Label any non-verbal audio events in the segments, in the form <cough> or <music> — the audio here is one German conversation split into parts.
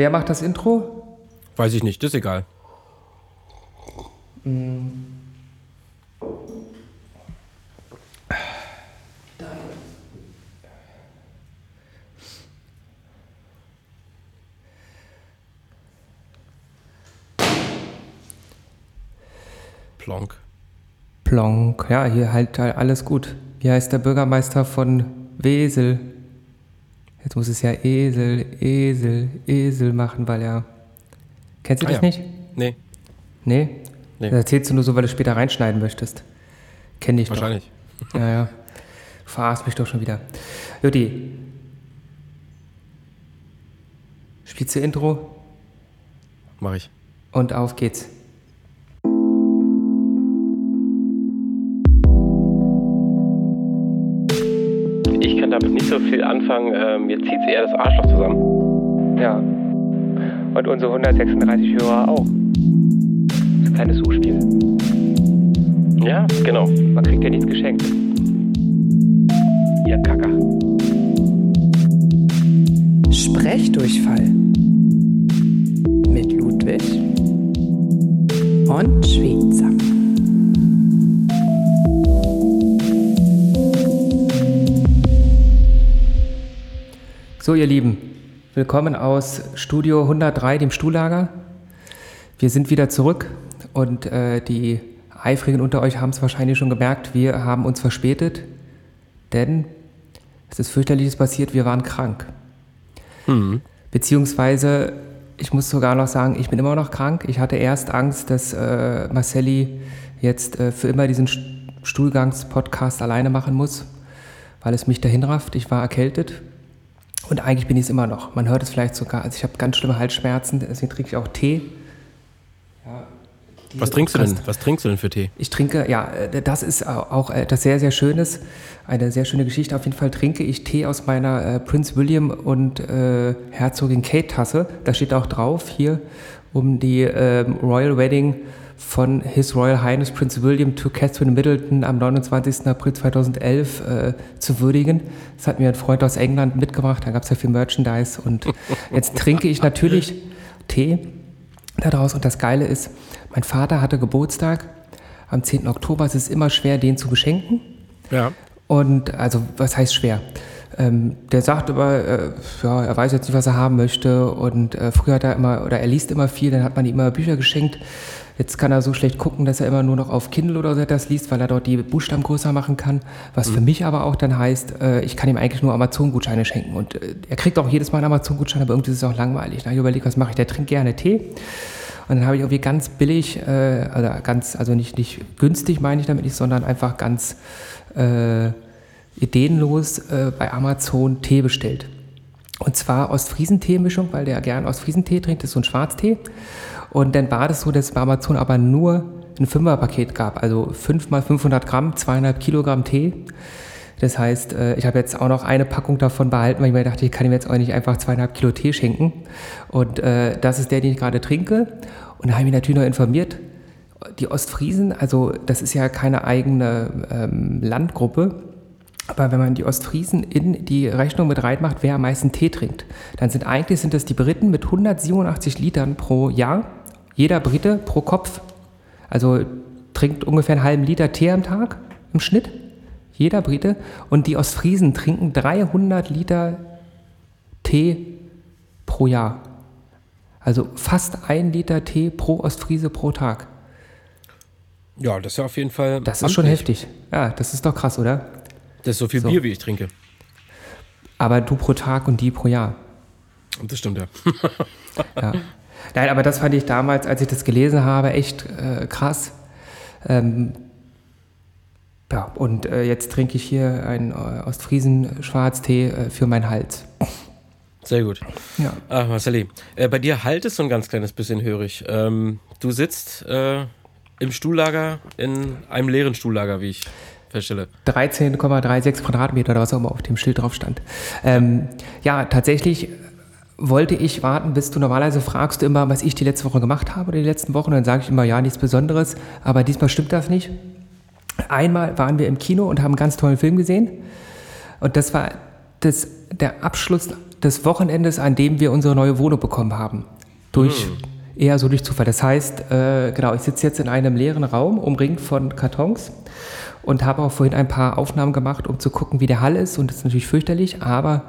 Wer macht das Intro? Weiß ich nicht, das ist egal. Plonk. Plonk. Ja, hier halt alles gut. Wie heißt der Bürgermeister von Wesel? Jetzt muss es ja Esel, Esel, Esel machen, weil er. Kennst du Ah das ja. nicht? Nee, Nee? Nee. Das erzählst du nur so, weil du später reinschneiden möchtest. Kenn ich wahrscheinlich. doch. <laughs> Ja, ja. Du verarschst mich doch schon wieder. Jutti. Spielst du Intro? Mach ich. Und auf geht's. Damit nicht so viel anfangen. Äh, mir zieht eher das Arschloch zusammen. Ja. Und unsere 136 Hörer auch. Das ist ein kleines Suchspiel. Ja, genau. Man kriegt ja nichts geschenkt. Ihr Kacker. Sprechdurchfall mit Ludwig und Schweizer. So, ihr Lieben, willkommen aus Studio 103, dem Stuhllager. Wir sind wieder zurück und äh, die Eifrigen unter euch haben es wahrscheinlich schon gemerkt, wir haben uns verspätet, denn es ist fürchterliches passiert, wir waren krank. Beziehungsweise, ich muss sogar noch sagen, ich bin immer noch krank. Ich hatte erst Angst, dass äh, Marcelli jetzt äh, für immer diesen St- Stuhlgangs-Podcast alleine machen muss, weil es mich dahin rafft. Ich war erkältet. Und eigentlich bin ich es immer noch. Man hört es vielleicht sogar. Also ich habe ganz schlimme Halsschmerzen, deswegen trinke ich auch Tee. Ja, Was trinkst du denn? Podcast- Was trinkst du denn für Tee? ich trinke, ja, äh, das ist au- auch etwas sehr, sehr Schönes. Eine sehr schöne Geschichte. Auf jeden Fall trinke ich Tee aus meiner äh, Prince William und äh, Herzogin Kate Tasse. Da steht auch drauf hier um die ähm, Royal Wedding von His Royal Highness Prince William to Catherine Middleton am 29. April 2011 äh, zu würdigen. Das hat mir ein Freund aus England mitgebracht. Da gab es ja viel Merchandise. Und <laughs> jetzt trinke ich natürlich Tee daraus. Und das Geile ist, mein Vater hatte Geburtstag am 10. Oktober. Es ist immer schwer, den zu beschenken. Ja. Und also, was heißt schwer? Ähm, der sagt immer, äh, ja, er weiß jetzt nicht, was er haben möchte. Und äh, früher hat er immer, oder er liest immer viel, dann hat man ihm immer Bücher geschenkt. Jetzt kann er so schlecht gucken, dass er immer nur noch auf Kindle oder so etwas liest, weil er dort die Buchstaben größer machen kann. Was für mich aber auch dann heißt, äh, ich kann ihm eigentlich nur Amazon-Gutscheine schenken. Und äh, er kriegt auch jedes Mal einen Amazon-Gutschein, aber irgendwie ist es auch langweilig. Da habe ich überlegt, was mache ich? Der trinkt gerne Tee. Und dann habe ich irgendwie ganz billig, äh, oder ganz, also nicht, nicht günstig meine ich damit nicht, sondern einfach ganz äh, ideenlos äh, bei Amazon Tee bestellt. Und zwar Ostfriesentee-Mischung, weil der gern Ostfriesentee trinkt, das ist so ein Schwarztee. Und dann war das so, dass es bei Amazon aber nur ein Fünferpaket gab, also 5 mal 500 Gramm, 200 Kilogramm Tee. Das heißt, äh, ich habe jetzt auch noch eine Packung davon behalten, weil ich mir dachte, ich kann ihm jetzt auch nicht einfach zweieinhalb Kilo Tee schenken. Und äh, das ist der, den ich gerade trinke. Und da habe ich mich natürlich noch informiert. Die Ostfriesen, also das ist ja keine eigene ähm, Landgruppe, aber wenn man die Ostfriesen in die Rechnung mit reinmacht, wer am meisten Tee trinkt, dann sind eigentlich sind das die Briten mit 187 Litern pro Jahr. Jeder Brite pro Kopf. Also trinkt ungefähr einen halben Liter Tee am Tag im Schnitt. Jeder Brite. Und die Ostfriesen trinken 300 Liter Tee pro Jahr. Also fast ein Liter Tee pro Ostfriese pro Tag. Ja, das ist ja auf jeden Fall. Das ist schon heftig. Ja, das ist doch krass, oder? Das ist so viel So. Bier, wie ich trinke. Aber du pro Tag und die pro Jahr. Das stimmt ja. Ja. <laughs> Nein, aber das fand ich damals, als ich das gelesen habe, echt äh, krass. Ähm, ja, und äh, jetzt trinke ich hier einen äh, Ostfriesen-Schwarztee äh, für meinen Hals. Sehr gut. Ja. Ach, Marcelli, äh, bei dir halt es so ein ganz kleines bisschen hörig. Ähm, du sitzt äh, im Stuhllager, in einem leeren Stuhllager, wie ich feststelle. 13,36 Quadratmeter oder was auch immer auf dem Schild drauf stand. Ähm, ja, tatsächlich wollte ich warten, bis du normalerweise fragst du immer, was ich die letzte Woche gemacht habe oder die letzten Wochen. Und dann sage ich immer, ja, nichts Besonderes. Aber diesmal stimmt das nicht. Einmal waren wir im Kino und haben einen ganz tollen Film gesehen. Und das war das, der Abschluss des Wochenendes, an dem wir unsere neue Wohnung bekommen haben. Durch, eher so durch Zufall. Das heißt, äh, genau, ich sitze jetzt in einem leeren Raum, umringt von Kartons und habe auch vorhin ein paar Aufnahmen gemacht, um zu gucken, wie der Hall ist. Und das ist natürlich fürchterlich, aber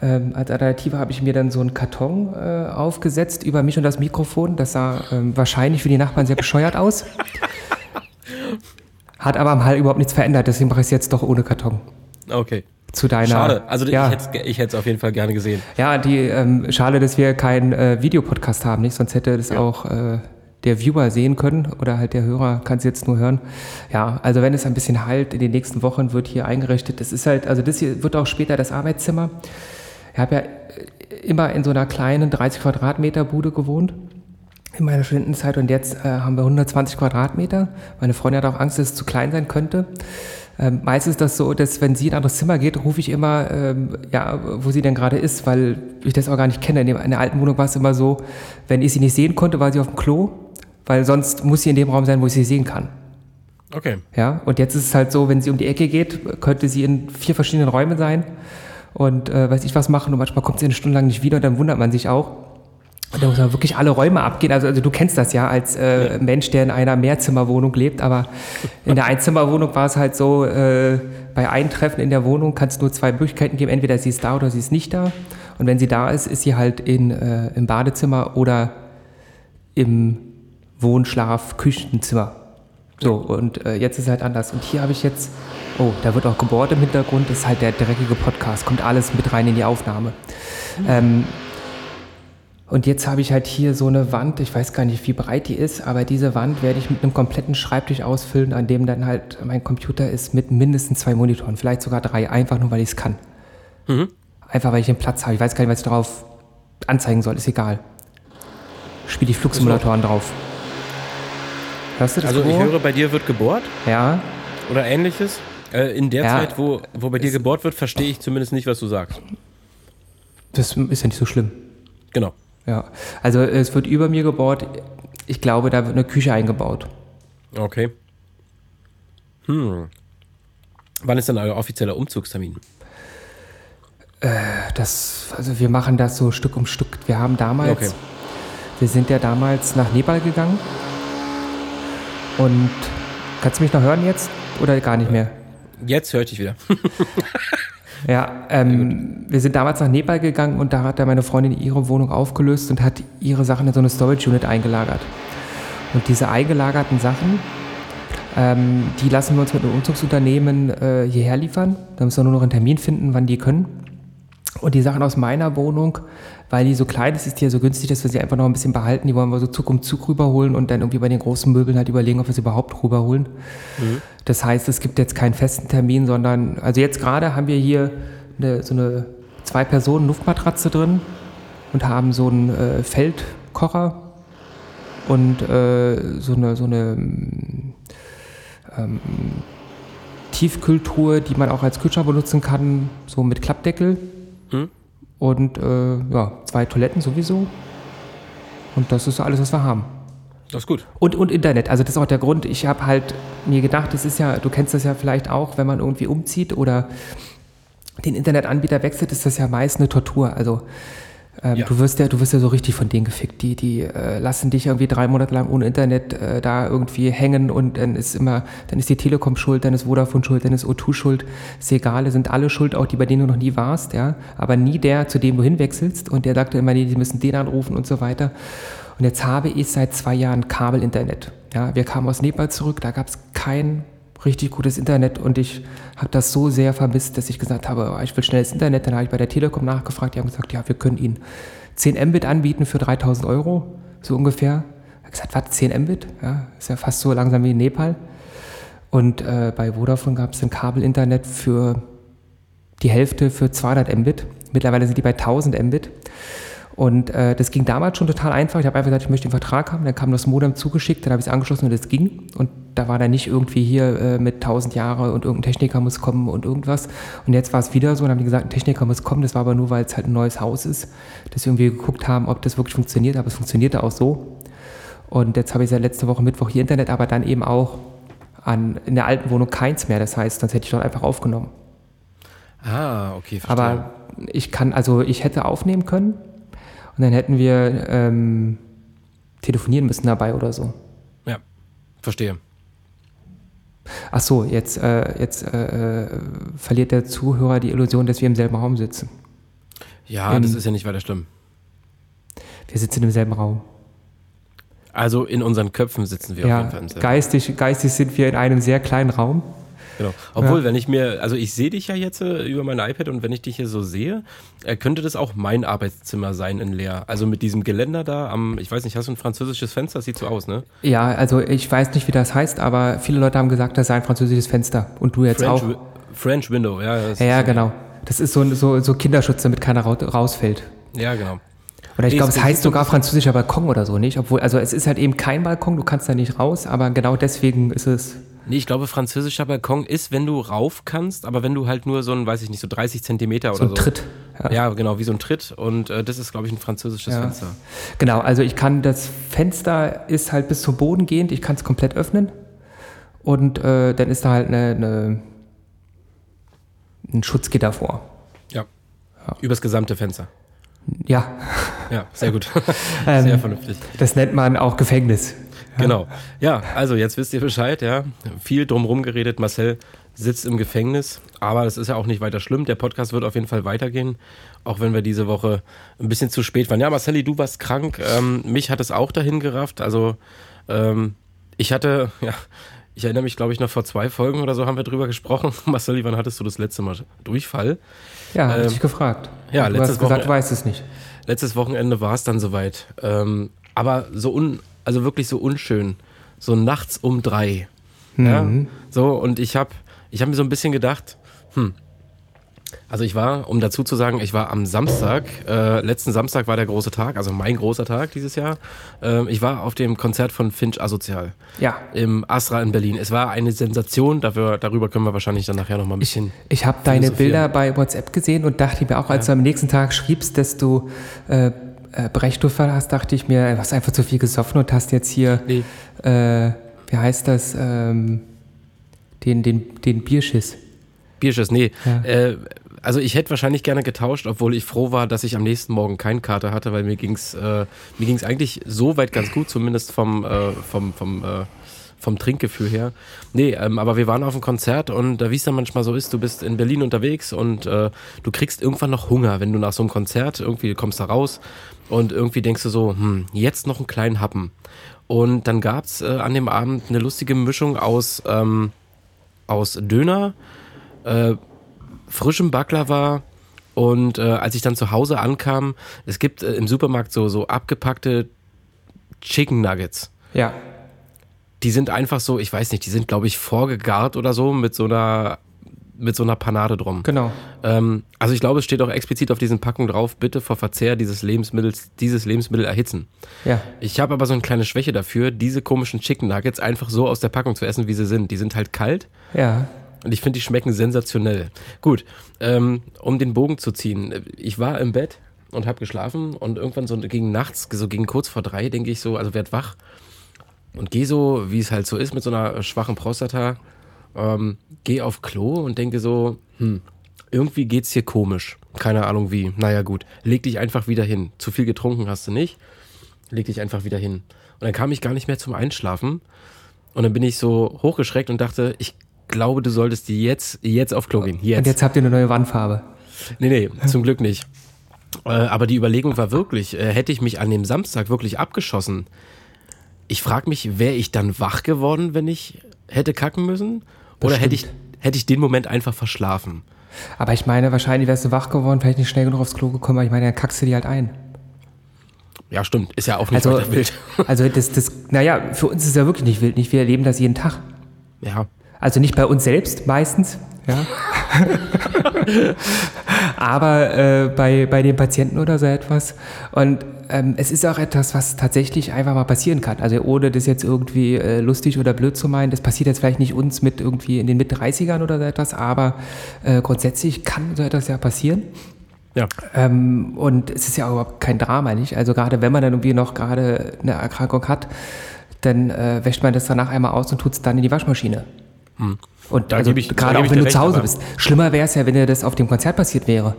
ähm, als Alternative habe ich mir dann so einen Karton äh, aufgesetzt über mich und das Mikrofon. Das sah ähm, wahrscheinlich für die Nachbarn sehr bescheuert aus. <laughs> Hat aber am Hall überhaupt nichts verändert, deswegen mache ich es jetzt doch ohne Karton. Okay. Zu deiner. Schade. Also ja. ich hätte es auf jeden Fall gerne gesehen. Ja, die ähm, schade, dass wir keinen äh, Videopodcast haben, nicht? Sonst hätte das auch äh, der Viewer sehen können oder halt der Hörer kann es jetzt nur hören. Ja, also wenn es ein bisschen halt in den nächsten Wochen wird hier eingerichtet. Das ist halt, also das hier wird auch später das Arbeitszimmer. Ich habe ja äh, immer in so einer kleinen 30 Quadratmeter Bude gewohnt in meiner Studentenzeit und jetzt äh, haben wir 120 Quadratmeter. Meine Freundin hat auch Angst, dass es zu klein sein könnte. Ähm, meistens ist das so, dass wenn sie in ein anderes Zimmer geht, rufe ich immer, ähm, ja, wo sie denn gerade ist, weil ich das auch gar nicht kenne. In, dem, in der alten Wohnung war es immer so, wenn ich sie nicht sehen konnte, war sie auf dem Klo, weil sonst muss sie in dem Raum sein, wo ich sie sehen kann. Okay. Ja, und jetzt ist es halt so, wenn sie um die Ecke geht, könnte sie in vier verschiedenen Räumen sein und äh, weiß ich was machen und manchmal kommt sie eine Stunde lang nicht wieder und dann wundert man sich auch. Und da muss man wirklich alle Räume abgehen. Also, also du kennst das ja als äh, Mensch, der in einer Mehrzimmerwohnung lebt, aber in der Einzimmerwohnung war es halt so, äh, bei Eintreffen in der Wohnung kann es nur zwei Möglichkeiten geben. Entweder sie ist da oder sie ist nicht da. Und wenn sie da ist, ist sie halt in, äh, im Badezimmer oder im Wohnschlaf, Küchenzimmer. So, und äh, jetzt ist es halt anders. Und hier habe ich jetzt, oh, da wird auch gebohrt im Hintergrund, das ist halt der dreckige Podcast, kommt alles mit rein in die Aufnahme. Ähm, und jetzt habe ich halt hier so eine Wand, ich weiß gar nicht, wie breit die ist, aber diese Wand werde ich mit einem kompletten Schreibtisch ausfüllen, an dem dann halt mein Computer ist mit mindestens zwei Monitoren, vielleicht sogar drei, einfach nur, weil ich es kann. Mhm. Einfach, weil ich den Platz habe. Ich weiß gar nicht, was ich darauf anzeigen soll, ist egal. Spiele die Flugsimulatoren drauf. Hörst du das? Also ich höre, bei dir wird gebohrt Ja, oder ähnliches. Äh, in der Ja. Zeit, wo, wo bei dir gebohrt wird, verstehe ich zumindest nicht, was du sagst. das ist ja nicht so schlimm. Genau. Ja, also es wird über mir gebohrt. Ich glaube, da wird eine Küche eingebaut. Okay. Hm. Wann ist denn euer offizieller Umzugstermin? Das, also wir machen das so Stück um Stück. Wir haben damals, Okay. wir sind ja damals nach Nepal gegangen. Und kannst du mich noch hören jetzt oder gar nicht mehr? Jetzt höre ich dich wieder. <laughs> Ja, ähm, wir sind damals nach Nepal gegangen und da hat da meine Freundin ihre Wohnung aufgelöst und hat ihre Sachen in so eine Storage Unit eingelagert. Und diese eingelagerten Sachen, ähm, die lassen wir uns mit einem Umzugsunternehmen äh, hierher liefern. Da müssen wir nur noch einen Termin finden, wann die können. Und die Sachen aus meiner Wohnung, weil die so klein ist, ist die ja so günstig, dass wir sie einfach noch ein bisschen behalten. Die wollen wir so Zug um Zug rüberholen und dann irgendwie bei den großen Möbeln halt überlegen, ob wir sie überhaupt rüberholen. Das heißt, es gibt jetzt keinen festen Termin, sondern, also jetzt gerade haben wir hier eine, so eine Zwei-Personen-Luftmatratze drin und haben so einen äh, Feldkocher und äh, so eine, so eine ähm, Tiefkühltruhe, die man auch als Kühlschrank benutzen kann, so mit Klappdeckel. Hm? Und äh, ja, zwei Toiletten sowieso. Und das ist alles, was wir haben. Das ist gut. Und, und Internet. Also das ist auch der Grund. Ich habe halt mir gedacht, das ist ja, du kennst das ja vielleicht auch, wenn man irgendwie umzieht oder den Internetanbieter wechselt, ist das ja meist eine Tortur. Also ähm, Ja. du wirst ja, du wirst ja so richtig von denen gefickt. Die, die äh, lassen dich irgendwie drei Monate lang ohne Internet äh, da irgendwie hängen und dann ist immer, dann ist die Telekom schuld, dann ist Vodafone schuld, dann ist O2 schuld. Ist egal, sind alle schuld, auch die, bei denen du noch nie warst, ja. Aber nie der, zu dem du hinwechselst und der sagte immer, nee, die müssen den anrufen und so weiter. Und jetzt habe ich seit zwei Jahren Kabelinternet. Ja, wir kamen aus Nepal zurück, da gab es kein richtig gutes Internet und ich habe das so sehr vermisst, dass ich gesagt habe, oh, ich will schnelles Internet. Dann habe ich bei der Telekom nachgefragt, die haben gesagt, ja, wir können Ihnen 10 Mbit anbieten für 3000 Euro, so ungefähr. Ich habe gesagt, was, 10 Mbit? Ja, ist ja fast so langsam wie in Nepal. Und äh, bei Vodafone gab es ein Kabelinternet für die Hälfte für 200 Mbit. Mittlerweile sind die bei 1000 Mbit. Und äh, das ging damals schon total einfach. Ich habe einfach gesagt, ich möchte den Vertrag haben. Dann kam das Modem zugeschickt, dann habe ich es angeschlossen und es ging. Und da war dann nicht irgendwie hier äh, mit 1000 Jahre und irgendein Techniker muss kommen und irgendwas. Und jetzt war es wieder so und haben die gesagt, ein Techniker muss kommen. Das war aber nur, weil es halt ein neues Haus ist, dass wir irgendwie geguckt haben, ob das wirklich funktioniert. Aber es funktionierte auch so. Und jetzt habe ich seit letzte Woche Mittwoch hier Internet, aber dann eben auch an, in der alten Wohnung keins mehr. Das heißt, sonst hätte ich dort einfach aufgenommen. Ah, okay, verstehe. Aber ich kann, also ich hätte aufnehmen können und dann hätten wir ähm, telefonieren müssen dabei oder so. ja, verstehe. Ach so, jetzt, äh, jetzt äh, verliert der Zuhörer die Illusion, dass wir im selben Raum sitzen. Ja, Ähm, das ist ja nicht weiter schlimm. Wir sitzen im selben Raum. Also in unseren Köpfen sitzen wir auf Ja, jeden Fall im selben. geistig, geistig sind wir in einem sehr kleinen Raum. Genau. Obwohl, wenn ich mir, also ich sehe dich ja jetzt äh, über mein iPad und wenn ich dich hier so sehe, äh, könnte das auch mein Arbeitszimmer sein in Leer. Also mit diesem Geländer da am, ich weiß nicht, hast du ein französisches Fenster? Das sieht so aus, ne? Ja, also ich weiß nicht, wie das heißt, aber viele Leute haben gesagt, das sei ein französisches Fenster. Und du jetzt French, auch. French Window, ja. Ja, ja, genau. Das ist so, so, so Kinderschutz, damit keiner rau- rausfällt. Ja, genau. Oder ich glaube, es heißt sogar französischer Balkon oder so, nicht? Obwohl, also es ist halt eben kein Balkon, du kannst da nicht raus, aber genau deswegen ist es. Nee, ich glaube, französischer Balkon ist, wenn du rauf kannst, aber wenn du halt nur so ein, weiß ich nicht, so 30 Zentimeter So oder ein so. Tritt. Ja. Ja, genau, wie so ein Tritt. Und äh, das ist, glaube ich, ein französisches Ja. Fenster. Genau, also ich kann, das Fenster ist halt bis zum Boden gehend, ich kann es komplett öffnen. Und äh, dann ist da halt eine, eine, ein Schutzgitter vor. Ja. Übers gesamte Fenster. Ja, Ja, sehr gut. <laughs> Ähm, sehr vernünftig. das nennt man auch Gefängnis. Genau. Ja, also jetzt wisst ihr Bescheid, ja. Viel drumherum geredet. Marcel sitzt im Gefängnis, aber das ist ja auch nicht weiter schlimm. Der Podcast wird auf jeden Fall weitergehen, auch wenn wir diese Woche ein bisschen zu spät waren. Ja, Marcelli, du warst krank. Ähm, mich hat es auch dahin gerafft. Also ähm, ich hatte, ja, ich erinnere mich, glaube ich, noch vor zwei Folgen oder so haben wir drüber gesprochen. <laughs> Marcelli, wann hattest du das letzte Mal Durchfall? Ja, Ähm, ich gefragt. ja, du letztes hast gesagt, Wochen- du weißt es nicht. letztes Wochenende war es dann soweit. Ähm, aber so un, also wirklich so unschön. So nachts um drei. Ja, Mhm. so, und ich habe ich hab mir so ein bisschen gedacht, hm, also ich war, um dazu zu sagen, ich war am Samstag, äh, letzten Samstag war der große Tag, also mein großer Tag dieses Jahr. Ähm, ich war auf dem Konzert von Finch Asozial Ja, im Astra in Berlin. Es war eine Sensation, dafür, darüber können wir wahrscheinlich dann nachher nochmal ein bisschen. ich habe deine. Bilder bei WhatsApp gesehen und dachte mir auch, als du am nächsten Tag schriebst, dass du äh, äh, Brechdurchfall hast, dachte ich mir, du hast einfach zu viel gesoffen und hast jetzt hier, Nee. äh, wie heißt das, ähm, den, den, den Bierschiss. Bierschiss, nee. Ja. Äh, also ich hätte wahrscheinlich gerne getauscht, obwohl ich froh war, dass ich am nächsten Morgen keinen Kater hatte, weil mir ging's äh, mir ging's eigentlich so weit ganz gut, zumindest vom äh, vom vom äh, vom Trinkgefühl her. Nee, ähm, aber wir waren auf einem Konzert und da wie es dann manchmal so ist, du bist in Berlin unterwegs und äh, du kriegst irgendwann noch Hunger, wenn du nach so einem Konzert irgendwie kommst da raus und irgendwie denkst du so, hm, jetzt noch einen kleinen Happen. Und dann gab's äh, an dem Abend eine lustige Mischung aus ähm, aus Döner, äh, frischem Baklava und äh, als ich dann zu Hause ankam, es gibt äh, im Supermarkt so, so abgepackte Chicken Nuggets. Ja, Die sind einfach so, ich weiß nicht, die sind glaube ich vorgegart oder so mit so einer mit so einer Panade drum. genau. Ähm, also ich glaube, es steht auch explizit auf diesen Packungen drauf, bitte vor Verzehr dieses Lebensmittels, dieses Lebensmittel erhitzen. Ja, Ich habe aber so eine kleine Schwäche dafür, diese komischen Chicken Nuggets einfach so aus der Packung zu essen, wie sie sind. Die sind halt kalt ja, und ich finde, die schmecken sensationell. Gut, ähm, um den Bogen zu ziehen. Ich war im Bett und habe geschlafen und irgendwann so gegen nachts, so gegen kurz vor drei, denke ich so, also werd wach und gehe so, wie es halt so ist mit so einer schwachen Prostata, ähm, gehe auf Klo und denke so, hm, irgendwie geht's hier komisch. Keine Ahnung wie. Naja gut, leg dich einfach wieder hin. Zu viel getrunken hast du nicht. Leg dich einfach wieder hin. Und dann kam ich gar nicht mehr zum Einschlafen. Und dann bin ich so hochgeschreckt und dachte, ich glaube, du solltest jetzt, jetzt auf Klo gehen. Jetzt. und jetzt habt ihr eine neue Wandfarbe. Nee, nee, zum Glück nicht. Äh, aber die Überlegung war wirklich, äh, hätte ich mich an dem Samstag wirklich abgeschossen, ich frage mich, wäre ich dann wach geworden, wenn ich hätte kacken müssen? Oder hätte ich, hätte ich den Moment einfach verschlafen? Aber ich meine, wahrscheinlich wärst du wach geworden, vielleicht nicht schnell genug aufs Klo gekommen, aber ich meine, dann kackst du die halt ein. Ja, stimmt, ist ja auch nicht Also, weiter wild. <laughs> also das, das, naja, für uns ist es ja wirklich nicht wild, nicht? Wir erleben das jeden Tag. Ja, Also nicht bei uns selbst meistens, ja. <laughs> <laughs> Aber äh, bei, bei den Patienten oder so etwas. Und ähm, es ist auch etwas, was tatsächlich einfach mal passieren kann. Also ohne das jetzt irgendwie äh, lustig oder blöd zu meinen, das passiert jetzt vielleicht nicht uns mit irgendwie in den Mit-30ern oder so etwas, aber äh, grundsätzlich kann so etwas ja passieren. ja, Ähm, und es ist ja auch überhaupt kein Drama, nicht? Also gerade wenn man dann irgendwie noch gerade eine Erkrankung hat, dann äh, wäscht man das danach einmal aus und tut es dann in die Waschmaschine. Und Da also ich- gerade auch wenn du zu recht, Hause aber- bist. Schlimmer wäre es ja, wenn dir das auf dem Konzert passiert wäre.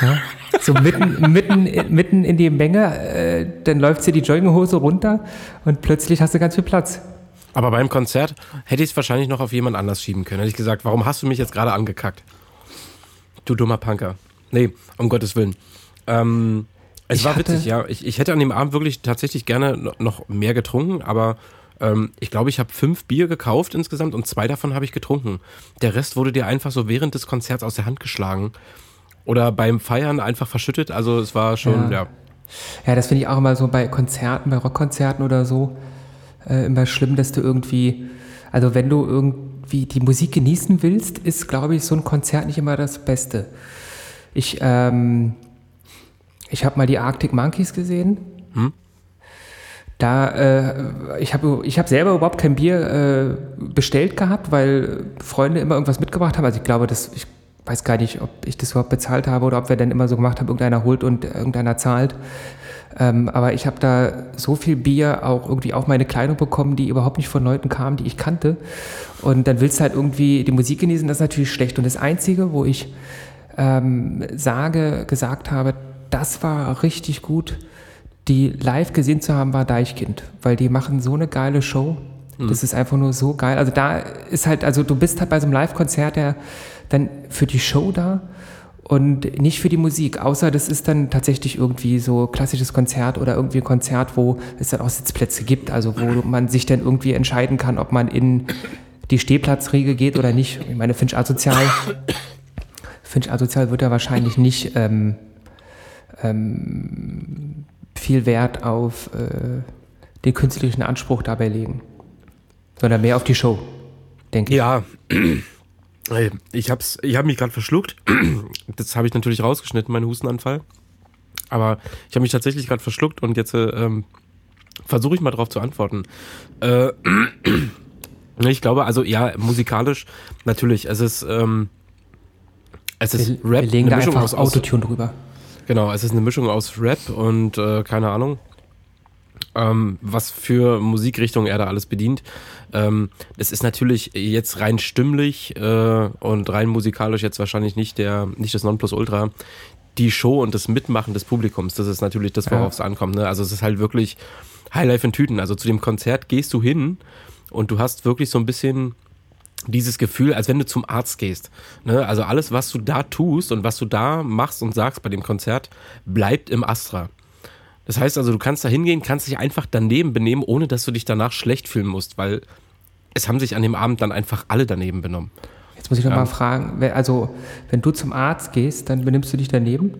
Ja? So mitten, mitten, mitten in die Menge, äh, dann läuft dir die Jogginghose runter und plötzlich hast du ganz viel Platz. Aber beim Konzert hätte ich es wahrscheinlich noch auf jemand anders schieben können. Hätte ich gesagt, warum hast du mich jetzt gerade angekackt? Du dummer Punker. Nee, um Gottes Willen. Ähm, es Ich war witzig, ja. Ich, ich hätte an dem Abend wirklich tatsächlich gerne no- noch mehr getrunken, aber ähm, ich glaube, ich habe fünf Bier gekauft insgesamt und zwei davon habe ich getrunken. Der Rest wurde dir einfach so während des Konzerts aus der Hand geschlagen. Oder beim Feiern einfach verschüttet. Also es war schon, Ja. ja. Ja, das finde ich auch immer so bei Konzerten, bei Rockkonzerten oder so, äh, immer schlimm, dass du irgendwie, also wenn du irgendwie die Musik genießen willst, ist, glaube ich, so ein Konzert nicht immer das Beste. Ich, ähm, ich habe mal die Arctic Monkeys gesehen. Da, äh, ich habe ich hab selber überhaupt kein Bier äh, bestellt gehabt, weil Freunde immer irgendwas mitgebracht haben. Also ich glaube, dass ich weiß gar nicht, ob ich das überhaupt bezahlt habe oder ob wir dann immer so gemacht haben, irgendeiner holt und irgendeiner zahlt. Ähm, aber ich habe da so viel Bier auch irgendwie auf meine Kleidung bekommen, die überhaupt nicht von Leuten kamen, die ich kannte. Und dann willst du halt irgendwie die Musik genießen, das ist natürlich schlecht. Und das Einzige, wo ich ähm, sage, gesagt habe, das war richtig gut, die live gesehen zu haben, war Deichkind, weil die machen so eine geile Show. Das ist einfach nur so geil. Also da ist halt, also du bist halt bei so einem Live-Konzert ja dann für die Show da und nicht für die Musik, außer das ist dann tatsächlich irgendwie so klassisches Konzert oder irgendwie ein Konzert, wo es dann auch Sitzplätze gibt, also wo man sich dann irgendwie entscheiden kann, ob man in die Stehplatzriege geht oder nicht. Ich meine, Finch Asozial, Finch Asozial wird ja wahrscheinlich nicht ähm, ähm, viel Wert auf äh, den künstlerischen Anspruch dabei legen, sondern mehr auf die Show, denke ich. Ja, <clears throat> ich hab's, ich habe mich gerade verschluckt. <clears throat> Das habe ich natürlich rausgeschnitten, meinen Hustenanfall. Aber ich habe mich tatsächlich gerade verschluckt und jetzt äh, ähm, versuche ich mal drauf zu antworten. Äh, <clears throat> ich glaube, also ja, musikalisch natürlich. Es ist, ähm, es ist Wir, Rap, wir legen da einfach aus, aus Autotune drüber. Genau, es ist eine Mischung aus Rap und äh, keine Ahnung, ähm, was für Musikrichtung er da alles bedient. Ähm, das ist natürlich jetzt rein stimmlich äh, und rein musikalisch jetzt wahrscheinlich nicht der, nicht das Nonplusultra. Die Show und das Mitmachen des Publikums, das ist natürlich das, worauf es ankommt. Ne? Also es ist halt wirklich Highlife in Tüten. Also zu dem Konzert gehst du hin und du hast wirklich so ein bisschen dieses Gefühl, als wenn du zum Arzt gehst. Ne? Also alles, was du da tust und was du da machst und sagst bei dem Konzert, bleibt im Astra. Das heißt also, du kannst da hingehen, kannst dich einfach daneben benehmen, ohne dass du dich danach schlecht fühlen musst, weil es haben sich an dem Abend dann einfach alle daneben benommen. Jetzt muss ich noch Ja. mal fragen, also wenn du zum Arzt gehst, dann benimmst du dich daneben?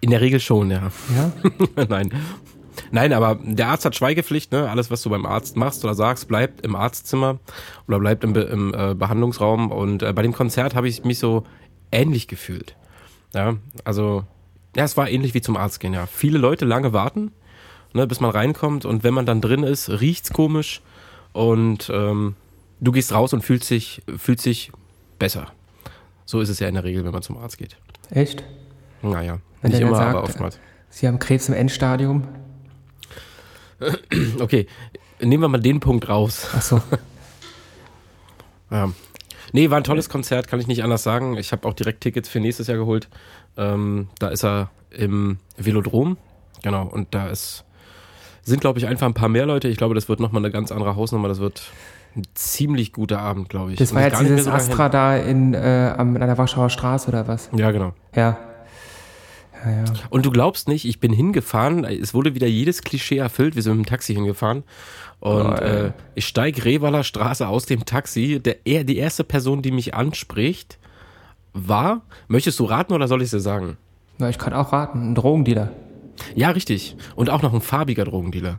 In der Regel schon, ja. Ja? <laughs> Nein. Nein, aber der Arzt hat Schweigepflicht, ne? Alles, was du beim Arzt machst oder sagst, bleibt im Arztzimmer oder bleibt im, Be im äh, Behandlungsraum. Und äh, bei dem Konzert habe ich mich so ähnlich gefühlt. Ja, also, ja, es war ähnlich wie zum Arzt gehen, ja. Viele Leute lange warten, ne, bis man reinkommt und wenn man dann drin ist, riecht's komisch und ähm, du gehst raus und fühlst sich, fühlst sich besser. So ist es ja in der Regel, wenn man zum Arzt geht. Echt? Naja, Wenn nicht immer, dann aber sagt, oftmals. Sie haben Krebs im Endstadium. <clears throat> Okay, nehmen wir mal den Punkt raus. Ach so. <laughs> Ja. Nee, war ein tolles Konzert, kann ich nicht anders sagen. Ich habe auch direkt Tickets für nächstes Jahr geholt. Ähm, da ist er im Velodrom. Genau, und da ist, sind, glaube ich, einfach ein paar mehr Leute. Ich glaube, das wird nochmal eine ganz andere Hausnummer. Das wird ein ziemlich guter Abend, glaube ich. Das war jetzt dieses Astra da in, äh, an der Warschauer Straße oder was? hin. Ja, genau. Ja. Ja, ja. Und du glaubst nicht, ich bin hingefahren, es wurde wieder jedes Klischee erfüllt, wir sind mit dem Taxi hingefahren und Oh, äh, ich steige Revaler Straße aus dem Taxi, der, er, die erste Person, die mich anspricht, war, möchtest du raten oder soll ich dir sagen? Na, ich kann auch raten, ein Drogendealer. Ja, richtig. Und auch noch ein farbiger Drogendealer.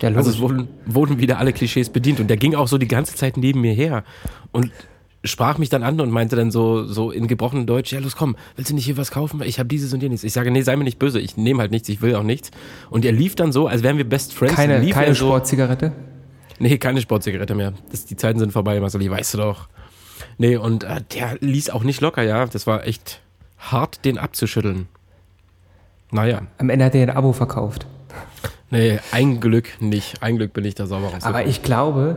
Ja. Also es wurden, wurden wieder alle Klischees bedient und der ging auch so die ganze Zeit neben mir her und sprach mich dann an und meinte dann so, so in gebrochenem Deutsch, ja los komm, willst du nicht hier was kaufen? Ich habe dieses und jenes. Ich sage, nee, sei mir nicht böse, ich nehme halt nichts, ich will auch nichts. Und er lief dann so, als wären wir Best Friends. keine keine so, Sportzigarette. Nee, keine Sportzigarette mehr. Das, die Zeiten sind vorbei, Marceli, weißt du doch. Nee, und äh, der ließ auch nicht locker, ja. Das war echt hart, den abzuschütteln. Naja, Am Ende hat er ein Abo verkauft. nee, ein Glück nicht. Ein Glück bin ich da sauber rausgekommen. Aber ich glaube,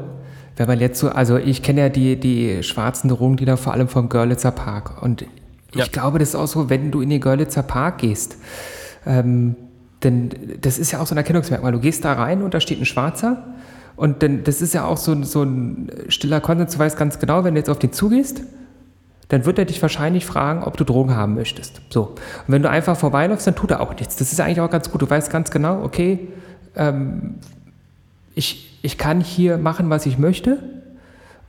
Wenn man jetzt so, also ich kenne ja die, die schwarzen Drogendealer vor allem vom Görlitzer Park. Und ich Ja. glaube, das ist auch so, wenn du in den Görlitzer Park gehst, ähm, denn das ist ja auch so ein Erkennungsmerkmal. Du gehst da rein und da steht ein Schwarzer. Und dann, das ist ja auch so, ein- so ein stiller Konsens. Du weißt ganz genau, wenn du jetzt auf den zugehst, dann wird er dich wahrscheinlich fragen, ob du Drogen haben möchtest. So. Und wenn du einfach vorbeiläufst, dann tut er auch nichts. Das ist eigentlich auch ganz gut. Du weißt ganz genau, okay, ähm, ich, ich kann hier machen, was ich möchte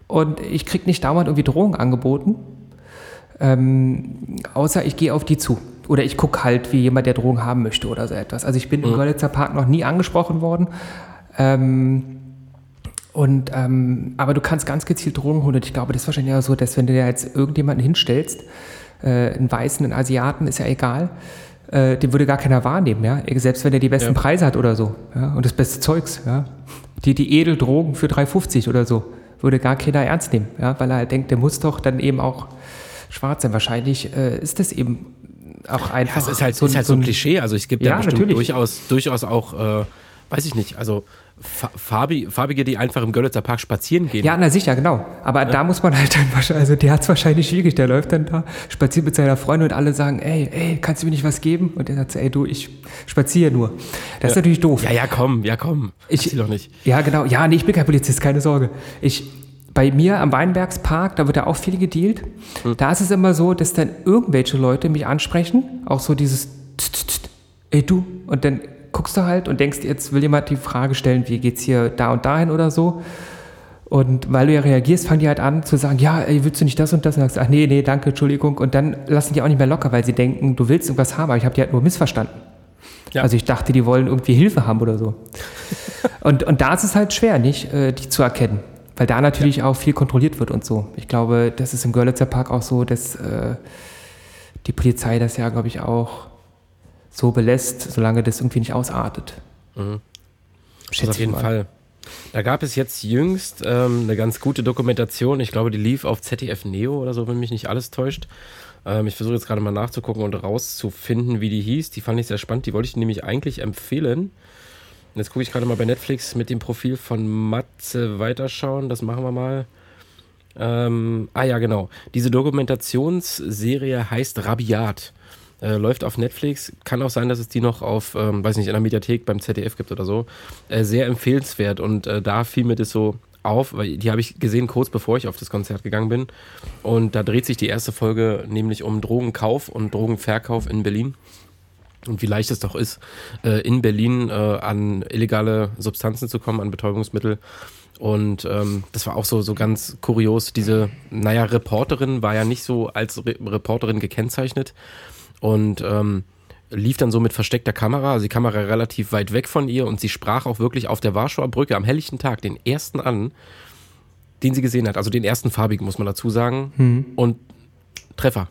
und ich kriege nicht dauernd irgendwie Drogen angeboten, ähm, außer ich gehe auf die zu. Oder ich gucke halt, wie jemand, der Drogen haben möchte oder so etwas. Also ich bin im Görlitzer Park noch nie angesprochen worden. Ähm, und, ähm, aber du kannst ganz gezielt Drogen holen. Und ich glaube, das ist wahrscheinlich auch so, dass wenn du dir jetzt irgendjemanden hinstellst, äh, einen Weißen, einen Asiaten, ist ja egal, äh, den würde gar keiner wahrnehmen, ja. Selbst wenn er die besten Ja. Preise hat oder so, ja. Und das beste Zeugs, ja. Die, die Edeldrogen für 3,50 oder so, würde gar keiner ernst nehmen, ja. Weil er halt denkt, der muss doch dann eben auch schwarz sein. Wahrscheinlich äh, ist das eben auch einfach. Das ist halt so, so, ist halt so ein Klischee. Also es gibt ja, Ja, bestimmt natürlich. durchaus, durchaus auch, äh, weiß ich nicht, also fa farbi- Farbige, die einfach im Görlitzer Park spazieren gehen. Ja, na sicher, genau. Aber da muss man halt dann wahrscheinlich, also der hat es wahrscheinlich schwierig, der läuft dann da, spaziert mit seiner Freundin und alle sagen, ey, ey, kannst du mir nicht was geben? Und er sagt so, ey, du, ich spaziere nur. Das ist natürlich doof. ja, ja, komm, ja, komm. Ich- Ich doch nicht. Ja, genau. Ja, nee, ich bin kein Polizist, keine Sorge. Ich, bei mir am Weinbergspark, da wird ja auch viel gedealt. Hm. Da ist es immer so, dass dann irgendwelche Leute mich ansprechen, auch so dieses, tst, tst, tst, ey du, und dann guckst du halt und denkst, jetzt will jemand die Frage stellen, wie geht's hier da und dahin oder so. Und weil du ja reagierst, fangen die halt an zu sagen, ja, ey, willst du nicht das und das? Und sagst ach nee, nee, danke, Entschuldigung. Und dann lassen die auch nicht mehr locker, weil sie denken, du willst irgendwas haben, aber ich habe die halt nur missverstanden. Ja. Also ich dachte, die wollen irgendwie Hilfe haben oder so. <laughs> und, und da ist es halt schwer, nicht, äh, die zu erkennen. Weil da natürlich auch viel kontrolliert wird und so. Ich glaube, das ist im Görlitzer Park auch so, dass äh, die Polizei das ja, glaube ich, auch so belässt, solange das irgendwie nicht ausartet. Mhm. Schätze auf ich jeden mal. Fall. Da gab es jetzt jüngst ähm, eine ganz gute Dokumentation. Ich glaube, die lief auf ZDF Neo oder so, wenn mich nicht alles täuscht. Ähm, ich versuche jetzt gerade mal nachzugucken und rauszufinden, wie die hieß. Die fand ich sehr spannend. Die wollte ich nämlich eigentlich empfehlen. Jetzt gucke ich gerade mal bei Netflix mit dem Profil von Matze weiterschauen. Das machen wir mal. Ähm, ah ja, genau. Diese Dokumentationsserie heißt Rabiat. Äh, läuft auf Netflix. Kann auch sein, dass es die noch auf, ähm, weiß nicht, in der Mediathek beim ZDF gibt oder so. Äh, sehr empfehlenswert. Und äh, da fiel mir das so auf, weil die habe ich gesehen kurz bevor ich auf das Konzert gegangen bin. Und da dreht sich die erste Folge nämlich um Drogenkauf und Drogenverkauf in Berlin. Und wie leicht es doch ist, äh, in Berlin äh, an illegale Substanzen zu kommen, an Betäubungsmittel. Und ähm, das war auch so, so ganz kurios. Diese, naja, Reporterin war ja nicht so als Re Reporterin gekennzeichnet und ähm, lief dann so mit versteckter Kamera, also die Kamera relativ weit weg von ihr und sie sprach auch wirklich auf der Warschauer Brücke am helllichten Tag den ersten an, den sie gesehen hat. Also den ersten farbigen, muss man dazu sagen. Und Treffer.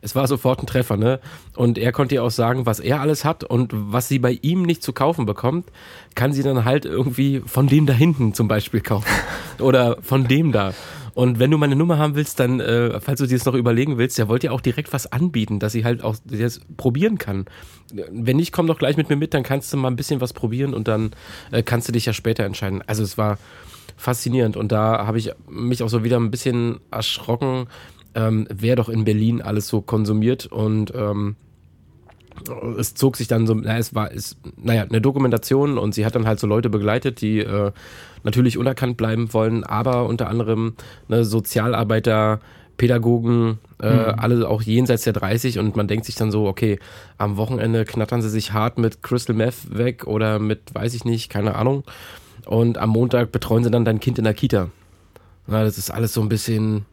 Es war sofort ein Treffer, ne? Und er konnte ihr auch sagen, was er alles hat und was sie bei ihm nicht zu kaufen bekommt, kann sie dann halt irgendwie von dem da hinten zum Beispiel kaufen. <laughs> Oder von dem da. Und wenn du meine Nummer haben willst, dann, äh, falls du dir das noch überlegen willst, der wollte ja auch direkt was anbieten, dass sie halt auch das probieren kann. Wenn nicht, komm doch gleich mit mir mit, dann kannst du mal ein bisschen was probieren und dann äh, kannst du dich ja später entscheiden. Also es war faszinierend und da habe ich mich auch so wieder ein bisschen erschrocken, ähm, wer doch in Berlin alles so konsumiert und ähm, es zog sich dann so, na, es war, es, naja, eine Dokumentation und sie hat dann halt so Leute begleitet, die äh, natürlich unerkannt bleiben wollen, aber unter anderem ne, Sozialarbeiter, Pädagogen, äh, alle auch jenseits der 30 und man denkt sich dann so, okay, am Wochenende knattern sie sich hart mit Crystal Meth weg oder mit, weiß ich nicht, keine Ahnung. Und am Montag betreuen sie dann dein Kind in der Kita. Na, das ist alles so ein bisschen,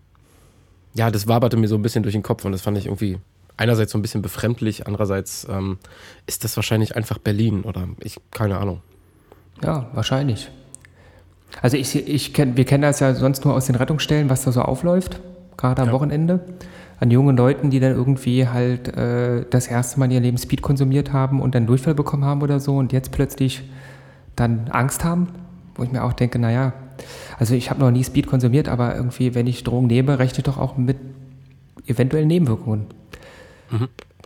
ja, das waberte mir so ein bisschen durch den Kopf und das fand ich irgendwie einerseits so ein bisschen befremdlich, andererseits ähm, ist das wahrscheinlich einfach Berlin oder ich, keine Ahnung. Ja, wahrscheinlich. Also ich, ich kenn, wir kennen das ja sonst nur aus den Rettungsstellen, was da so aufläuft, gerade am Ja. Wochenende. An jungen Leuten, die dann irgendwie halt äh, das erste Mal in ihr Leben Speed konsumiert haben und dann Durchfall bekommen haben oder so und jetzt plötzlich dann Angst haben, wo ich mir auch denke, naja, also ich habe noch nie Speed konsumiert, aber irgendwie, wenn ich Drogen nehme, rechne ich doch auch mit eventuellen Nebenwirkungen.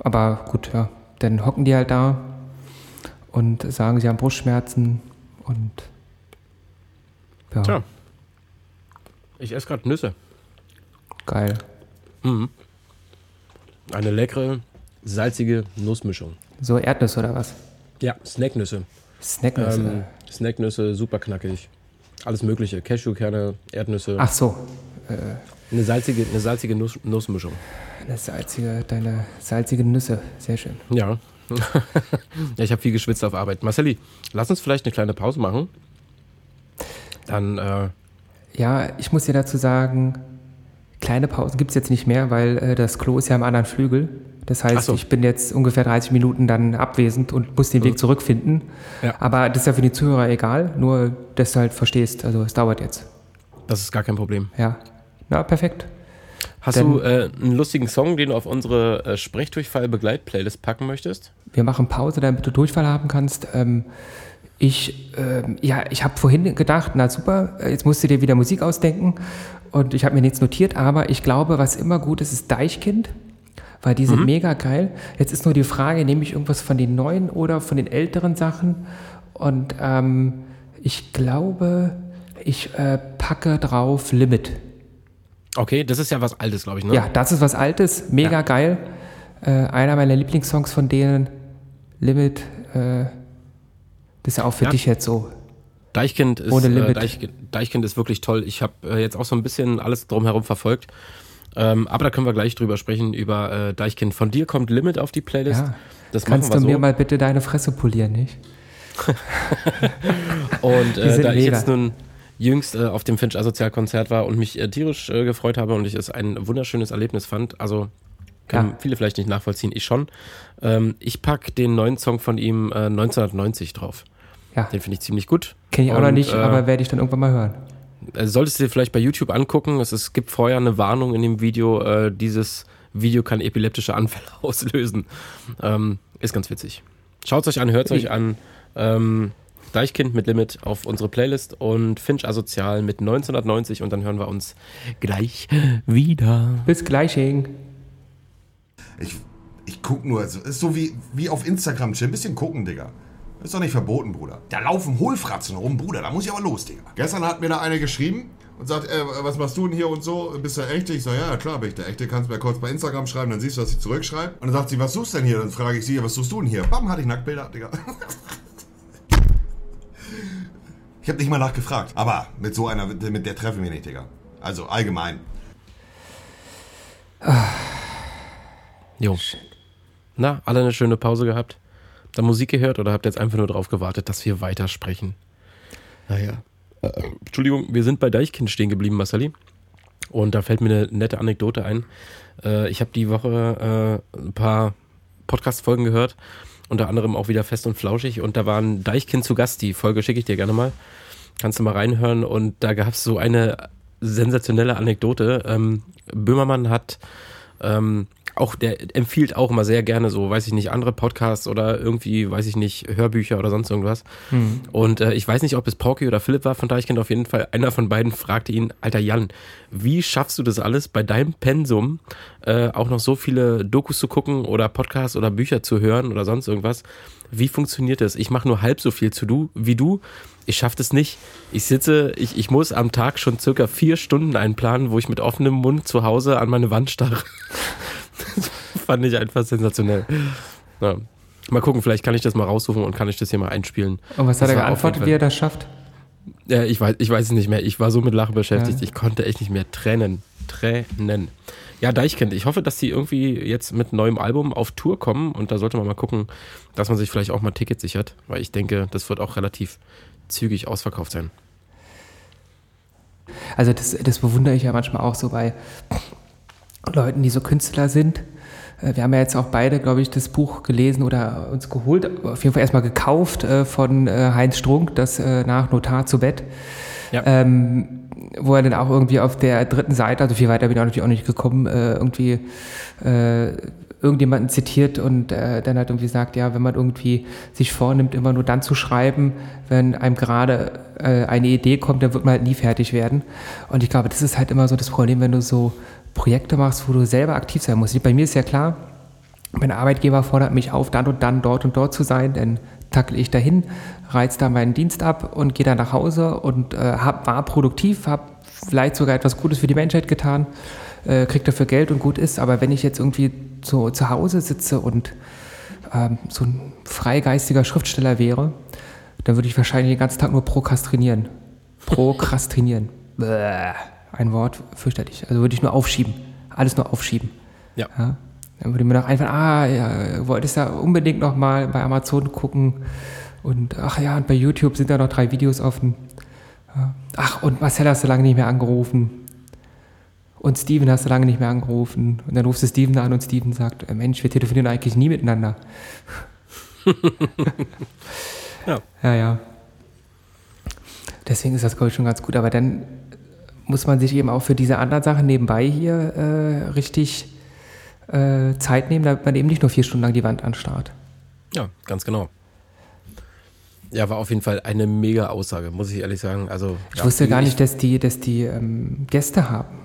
Aber gut, ja, dann hocken die halt da und sagen, sie haben Brustschmerzen und ja. Tja. Ich esse gerade Nüsse. Geil. Eine leckere, salzige Nussmischung. So Erdnüsse oder was? Ja, Snacknüsse. Snacknüsse. Ähm, Snacknüsse, super knackig. Alles mögliche. Cashewkerne, Erdnüsse. Ach so, Eine salzige, eine salzige Nuss, Nussmischung. eine salzige, deine salzige Nüsse. Sehr schön. Ja. <laughs> ja, ich habe viel geschwitzt auf Arbeit. Marcelli, lass uns vielleicht eine kleine Pause machen. Dann, äh, Ja, ich muss dir dazu sagen, kleine Pausen gibt es jetzt nicht mehr, weil äh, das Klo ist ja am anderen Flügel. Das heißt, so. ich bin jetzt ungefähr 30 Minuten dann abwesend und muss den Weg zurückfinden. Ja. Aber das ist ja für die Zuhörer egal, nur dass du halt verstehst. Also es dauert jetzt. das ist gar kein Problem. Ja. Na, perfekt. Hast Dann- du äh, einen lustigen Song, den du auf unsere äh, Sprechdurchfall-Begleitplaylist packen möchtest? Wir machen Pause, damit du Durchfall haben kannst. Ähm, ich, ähm, ja, ich habe vorhin gedacht, na super, jetzt musst du dir wieder Musik ausdenken und ich habe mir nichts notiert, aber ich glaube, was immer gut ist, ist Deichkind, weil die sind mega geil. Jetzt ist nur die Frage, nehme ich irgendwas von den neuen oder von den älteren Sachen? Und ähm, ich glaube, ich äh, packe drauf Limit. Okay, das ist ja was Altes, glaube ich, ne? Ja, das ist was Altes, mega Ja. geil. Äh, einer meiner Lieblingssongs von denen, Limit, äh, das ist ja auch für Ja. dich jetzt so. Deichkind ist, Ohne äh, Limit. Deichkind, ist wirklich toll. Ich habe äh, jetzt auch so ein bisschen alles drumherum verfolgt. Ähm, aber da können wir gleich drüber sprechen, über äh, Deichkind. Von dir kommt Limit auf die Playlist. Ja. Das Kannst du wir mir so. mal bitte deine Fresse polieren, nicht? <laughs> Und äh, da ich jetzt nun jüngst äh, auf dem Finch Asozialkonzert war und mich äh, tierisch äh, gefreut habe und ich es ein wunderschönes Erlebnis fand, also können Ja. viele vielleicht nicht nachvollziehen, ich schon. Ähm, ich pack den neuen Song von ihm äh, 1990 drauf. Ja, Den finde ich ziemlich gut. kenne ich auch noch nicht, äh, aber werde ich dann irgendwann mal hören. äh, solltest du dir vielleicht bei YouTube angucken. Es, es gibt vorher eine Warnung in dem Video. Äh, dieses Video kann epileptische Anfälle <laughs> auslösen. Ähm, ist ganz witzig. Schaut es euch an, hört es euch an. Ähm, Deichkind mit Limit auf unsere Playlist und Finch Asozial mit 1990 und dann hören wir uns gleich wieder. Bis gleich, Hegen. Ich, ich guck nur, es ist so wie, wie auf Instagram, chill, ein bisschen gucken, Digga. Ist doch nicht verboten, Bruder. Da laufen Hohlfratzen rum, Bruder, da muss ich aber los, Digga. Gestern hat mir da eine geschrieben und sagt, äh, was machst du denn hier und so? Bist du der Echte? Ich sag, ja, klar bin ich der Echte. Kannst mir kurz bei Instagram schreiben, dann siehst du, was ich zurückschreibe. Und dann sagt sie, was suchst du denn hier? Dann frage ich sie, ja, was suchst du denn hier? Bam, hatte ich Nacktbilder, Digga. <laughs> Ich habe nicht mal nachgefragt. Aber mit so einer, mit der treffen wir nicht, Digga. Also allgemein. Jo. Na, alle eine schöne Pause gehabt? Da Musik gehört oder habt ihr jetzt einfach nur darauf gewartet, dass wir weitersprechen? Naja. Äh, Entschuldigung, wir sind bei Deichkind stehen geblieben, Marceli. Und da fällt mir eine nette Anekdote ein. Äh, ich habe die Woche äh, ein paar Podcast-Folgen gehört, unter anderem auch wieder fest und flauschig. Und da war ein Deichkind zu Gast. Die Folge schicke ich dir gerne mal. Kannst du mal reinhören. Und da gab es so eine sensationelle Anekdote. Ähm, Böhmermann hat ähm, auch, der empfiehlt auch immer sehr gerne so, weiß ich nicht, andere Podcasts oder irgendwie, weiß ich nicht, Hörbücher oder sonst irgendwas. Und äh, ich weiß nicht, ob es Porky oder Philipp war von Deichkind, auf jeden Fall einer von beiden fragte ihn, Alter Jan, wie schaffst du das alles bei deinem Pensum äh, auch noch so viele Dokus zu gucken oder Podcasts oder Bücher zu hören oder sonst irgendwas? Wie funktioniert das? Ich mache nur halb so viel zu du wie du. Ich schaffe das nicht. Ich sitze, ich, ich muss am Tag schon circa vier Stunden einplanen, wo ich mit offenem Mund zu Hause an meine Wand starre. <laughs> Das <laughs> fand ich einfach sensationell. Ja. Mal gucken, vielleicht kann ich das mal raussuchen und kann ich das hier mal einspielen. Und was Das hat er war auf geantwortet, wie er das schafft? Ja, ich weiß, ich weiß es nicht mehr. Ich war so mit Lachen beschäftigt, Ja. ich konnte echt nicht mehr tränen. Tränen. Ja, Deichkind, ich hoffe, dass die irgendwie jetzt mit neuem Album auf Tour kommen und da sollte man mal gucken, dass man sich vielleicht auch mal Tickets sichert, weil ich denke, das wird auch relativ zügig ausverkauft sein. Also das, das bewundere ich ja manchmal auch so bei Leuten, die so Künstler sind. Äh, Wir haben ja jetzt auch beide, glaube ich, das Buch gelesen oder uns geholt, auf jeden Fall erstmal gekauft äh, von äh, Heinz Strunk, das nach Notar zu Bett. Ja. Ähm, wo er dann auch irgendwie auf der dritten Seite, also viel weiter bin ich auch natürlich auch nicht gekommen, irgendwie äh, irgendjemanden zitiert und äh, dann halt irgendwie sagt, ja, wenn man irgendwie sich vornimmt, immer nur dann zu schreiben, wenn einem gerade äh, eine Idee kommt, dann wird man halt nie fertig werden. Und ich glaube, das ist halt immer so das Problem, wenn du so Projekte machst, wo du selber aktiv sein musst. Bei mir ist ja klar, mein Arbeitgeber fordert mich auf, dann und dann dort und dort zu sein, denn tackel ich dahin, reiz da meinen Dienst ab und gehe dann nach Hause und äh, hab, war produktiv, habe vielleicht sogar etwas Gutes für die Menschheit getan, äh, krieg dafür Geld und gut ist. Aber wenn ich jetzt irgendwie so zu Hause sitze und ähm, so ein freigeistiger Schriftsteller wäre, dann würde ich wahrscheinlich den ganzen Tag nur prokrastinieren. <laughs> Prokrastinieren. Bäh, ein Wort, fürchterlich. Also würde ich nur aufschieben. Alles nur aufschieben. Ja. Ja? Dann würde mir noch einfach, ah, ja, wolltest da unbedingt noch mal bei Amazon gucken und ach ja, und bei YouTube sind da noch drei Videos offen. Ja. Ach, und Marcel hast du lange nicht mehr angerufen. Und Steven hast du lange nicht mehr angerufen. Und dann rufst du Steven an und Steven sagt, äh, Mensch, wir telefonieren eigentlich nie miteinander. <laughs> Ja. Ja, ja. Deswegen ist das, glaube ich, schon ganz gut. Aber dann muss man sich eben auch für diese anderen Sachen nebenbei hier äh, richtig äh, Zeit nehmen, damit man eben nicht nur vier Stunden lang die Wand anstarrt. Ja, ganz genau. Ja, war auf jeden Fall eine mega Aussage, muss ich ehrlich sagen. Also, Ich ja, wusste gar ich- nicht, dass die, dass die ähm, Gäste haben.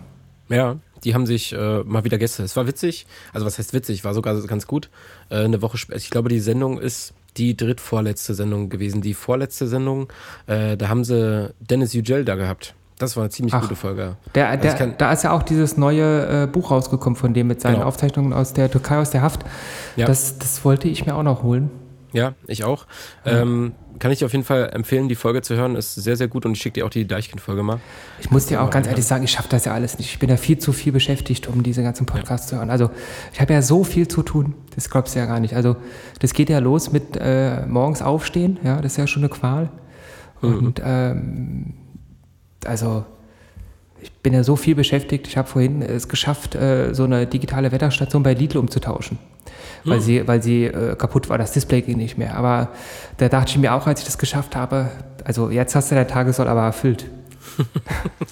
Ja, die haben sich äh, mal wieder Gäste. Es war witzig, also was heißt witzig, war sogar ganz gut. Äh, eine Woche später, ich glaube, die Sendung ist die drittvorletzte Sendung gewesen. Die vorletzte Sendung, äh, da haben sie Dennis Yücel da gehabt. Das war eine ziemlich Ach. gute Folge. Der, Also der, kann- da ist ja auch dieses neue äh, Buch rausgekommen von dem mit seinen Genau. Aufzeichnungen aus der Türkei, aus der Haft. Ja. Das, das wollte ich mir auch noch holen. Ja, ich auch. Ähm, kann ich dir auf jeden Fall empfehlen, die Folge zu hören. Ist sehr, sehr gut und ich schicke dir auch die Deichkind-Folge mal. Ich muss dir auch ganz ehrlich sagen, ich schaffe das ja alles nicht. Ich bin ja viel zu viel beschäftigt, um diese ganzen Podcasts zu hören. Also ich habe ja so viel zu tun, das glaubst du ja gar nicht. Also das geht ja los mit äh, morgens aufstehen, ja, das ist ja schon eine Qual. Und ähm, also ich bin ja so viel beschäftigt. Ich habe vorhin es geschafft, äh, so eine digitale Wetterstation bei Lidl umzutauschen. Weil sie, weil sie äh, kaputt war, das Display ging nicht mehr. Aber da dachte ich mir auch, als ich das geschafft habe, also jetzt hast du dein Tagessoll aber erfüllt. <laughs>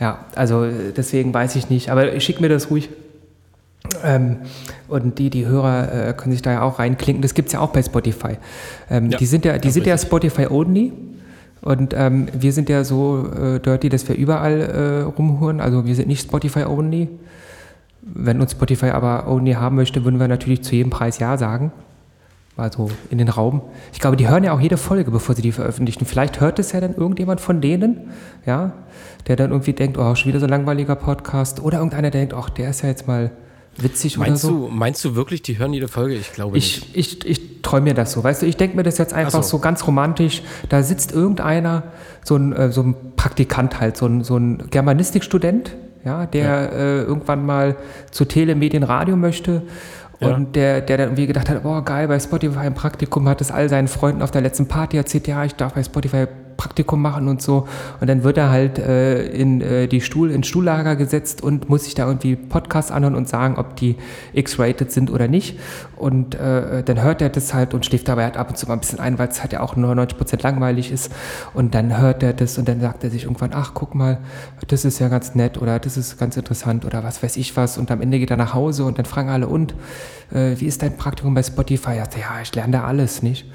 Ja, also äh, deswegen weiß ich nicht, aber ich schicke mir das ruhig. Ähm, und die, die Hörer äh, können sich da ja auch reinklinken. Das gibt es ja auch bei Spotify. Ähm, Ja, die sind ja, die sind ja. Spotify only. Und ähm, wir sind ja so äh, dirty, dass wir überall äh, rumhuren. Also wir sind nicht Spotify only. Wenn uns Spotify aber only haben möchte, würden wir natürlich zu jedem Preis Ja sagen. Also in den Raum. Ich glaube, die hören ja auch jede Folge, bevor sie die veröffentlichen. Vielleicht hört es ja dann irgendjemand von denen, ja, der dann irgendwie denkt, oh, schon wieder so ein langweiliger Podcast. Oder irgendeiner denkt, ach, der ist ja jetzt mal witzig Meinst, oder so. du, meinst du wirklich, die hören jede Folge? Ich glaube nicht. Ich, ich, ich träume mir das so. Weißt du, ich denke mir das jetzt einfach Ach so. so. ganz romantisch. Da sitzt irgendeiner, so ein, äh, so ein Praktikant halt, so ein, so ein Germanistikstudent, ja, der Äh, irgendwann mal zu Telemedien Radio möchte. Und Ja. der, der dann irgendwie gedacht hat, oh geil, bei Spotify im Praktikum hat es all seinen Freunden auf der letzten Party erzählt, ja, ich darf bei Spotify Praktikum machen und so. Und dann wird er halt äh, in äh, die Stuhl, ins Stuhllager gesetzt und muss sich da irgendwie Podcasts anhören und sagen, ob die X-rated sind oder nicht. Und äh, dann hört er das halt und schläft dabei halt ab und zu mal ein bisschen ein, weil es halt ja auch 99% langweilig ist. Und dann hört er das und dann sagt er sich irgendwann, ach, guck mal, das ist ja ganz nett oder das ist ganz interessant oder was weiß ich was. Und am Ende geht er nach Hause und dann fragen alle, und äh, wie ist dein Praktikum bei Spotify? Ja, ich lerne da alles, nicht?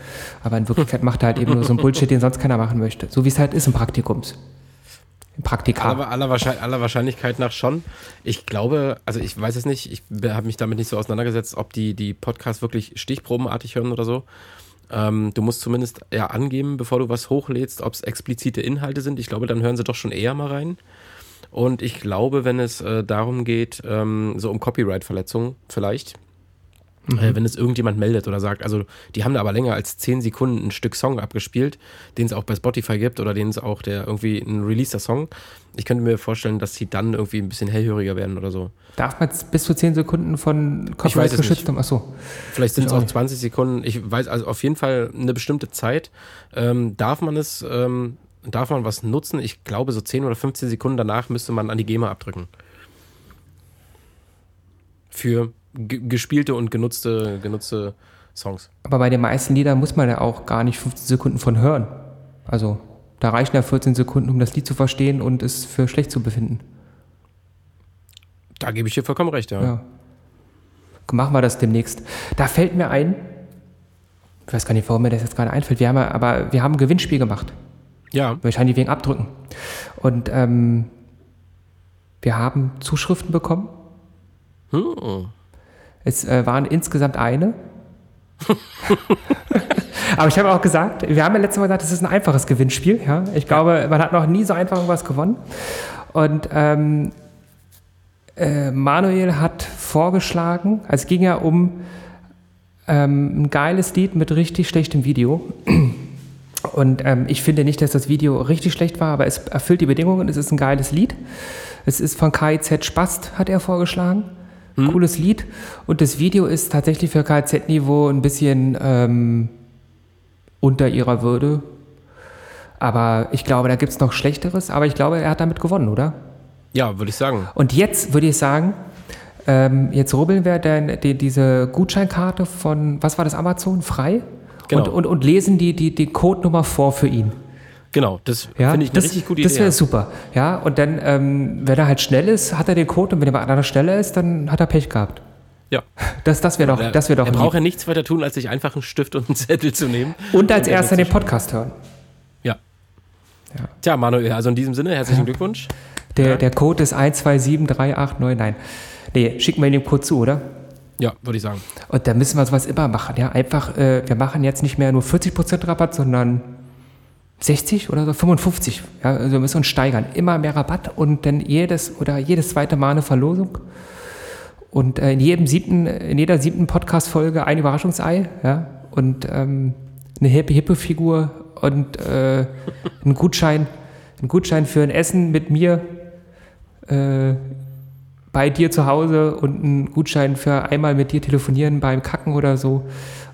Aber in Wirklichkeit macht er halt eben nur so einen Bullshit, den sonst keiner machen möchte. So wie es halt ist im Praktikums. Im Praktika. Aller, aller, Wahrscheinlich, aller Wahrscheinlichkeit nach schon. Ich glaube, also ich weiß es nicht, ich habe mich damit nicht so auseinandergesetzt, ob die die Podcasts wirklich stichprobenartig hören oder so. Ähm, du musst zumindest ja angeben, bevor du was hochlädst, ob es explizite Inhalte sind. Ich glaube, dann hören sie doch schon eher mal rein. Und ich glaube, wenn es äh, darum geht, ähm, so um Copyright-Verletzungen vielleicht, äh, wenn es irgendjemand meldet oder sagt, also die haben da aber länger als 10 Sekunden ein Stück Song abgespielt, den es auch bei Spotify gibt oder den es auch der irgendwie ein releaser Song. Ich könnte mir vorstellen, dass sie dann irgendwie ein bisschen hellhöriger werden oder so. Darf man jetzt bis zu 10 Sekunden von Copyright es geschützt haben? Achso. Vielleicht sind es auch auch nicht. 20 Sekunden. Ich weiß also auf jeden Fall eine bestimmte Zeit. Ähm, darf man es, ähm, darf man was nutzen? Ich glaube, so 10 oder 15 Sekunden danach müsste man an die GEMA abdrücken. Für gespielte und genutzte, genutzte Songs. Aber bei den meisten Liedern muss man ja auch gar nicht 15 Sekunden von hören. Also da reichen ja 14 Sekunden, um das Lied zu verstehen und es für schlecht zu befinden. Da gebe ich dir vollkommen recht, ja. Ja. Machen wir das demnächst. Da fällt mir ein, ich weiß gar nicht, warum mir das jetzt gerade einfällt, wir haben ja, aber wir haben ein Gewinnspiel gemacht. Ja, Wahrscheinlich wegen Abdrücken. Und ähm, wir haben Zuschriften bekommen. Hm. Es äh, waren insgesamt eine. <laughs> Aber ich habe auch gesagt, wir haben ja letztes Mal gesagt, es ist ein einfaches Gewinnspiel. Ja? Ich glaube, man hat noch nie so einfach irgendwas gewonnen. Und ähm, äh, Manuel hat vorgeschlagen, also es ging ja um ähm, ein geiles Lied mit richtig schlechtem Video. <clears throat> Und ähm, ich finde nicht, dass das Video richtig schlecht war, aber es erfüllt die Bedingungen. Es ist ein geiles Lied. Es ist von KIZ Spast, hat er vorgeschlagen. Hm? Cooles Lied. Und das Video ist tatsächlich für KIZ-Niveau ein bisschen ähm, unter ihrer Würde. Aber ich glaube, da gibt es noch Schlechteres. Aber ich glaube, er hat damit gewonnen, oder? Ja, würde ich sagen. Und jetzt würde ich sagen, ähm, jetzt rubbeln wir denn die, diese Gutscheinkarte von, was war das, Amazon, frei? Genau. Und, und, und lesen die, die, die Codenummer vor für ihn. Genau, das Ja, finde ich eine das, richtig gute Das Idee. wäre ja. super. Ja, und dann, ähm, wenn er halt schnell ist, hat er den Code und wenn er bei anderer Stelle ist, dann hat er Pech gehabt. Ja. <laughs> Das, das wäre doch, Er, das wäre doch er braucht ja nichts weiter tun, als sich einfach einen Stift und einen Zettel zu nehmen. Und als er erster den. Podcast hören. Ja. Ja. Tja, Manuel, also in diesem Sinne, herzlichen Glückwunsch. Der, Ja. der Code ist 127389. Nein. Nee, schicken wir ihm den Code zu, oder? Ja, würde ich sagen. Und da müssen wir sowas immer machen. Ja, einfach, äh, wir machen jetzt nicht mehr nur 40% Rabatt, sondern 60 oder so, 55. Ja, also wir müssen uns steigern. Immer mehr Rabatt und dann jedes oder jedes zweite Mal eine Verlosung. Und äh, in jedem siebten, in jeder siebten Podcast-Folge ein Überraschungsei, ja, und ähm, eine Happy Hippo Figur und äh, ein Gutschein, ein Gutschein für ein Essen mit mir äh, bei dir zu Hause und einen Gutschein für einmal mit dir telefonieren beim Kacken oder so.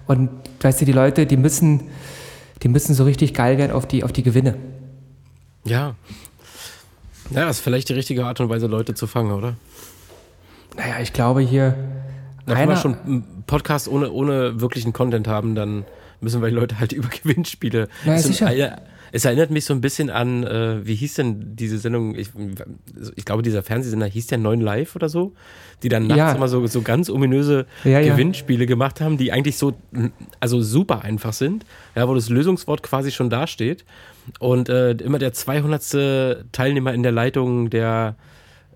Und weißt du, die Leute, die müssen, die müssen so richtig geil werden auf die, auf die Gewinne. Ja. Ja, ist vielleicht die richtige Art und Weise, Leute zu fangen, oder? Naja, ich glaube hier. Na, wenn wir schon einen Podcast ohne, ohne wirklichen Content haben, dann müssen wir die Leute halt <laughs> über Gewinnspiele. Na ja, es, sicher. äh, es erinnert mich so ein bisschen an, äh, wie hieß denn diese Sendung? Ich, ich glaube, dieser Fernsehsender hieß der 9 Live oder so, die dann nachts Ja. immer so, so ganz ominöse Ja, ja. Gewinnspiele gemacht haben, die eigentlich so, also super einfach sind, ja, wo das Lösungswort quasi schon dasteht. Und äh, immer der 200. Teilnehmer in der Leitung, der,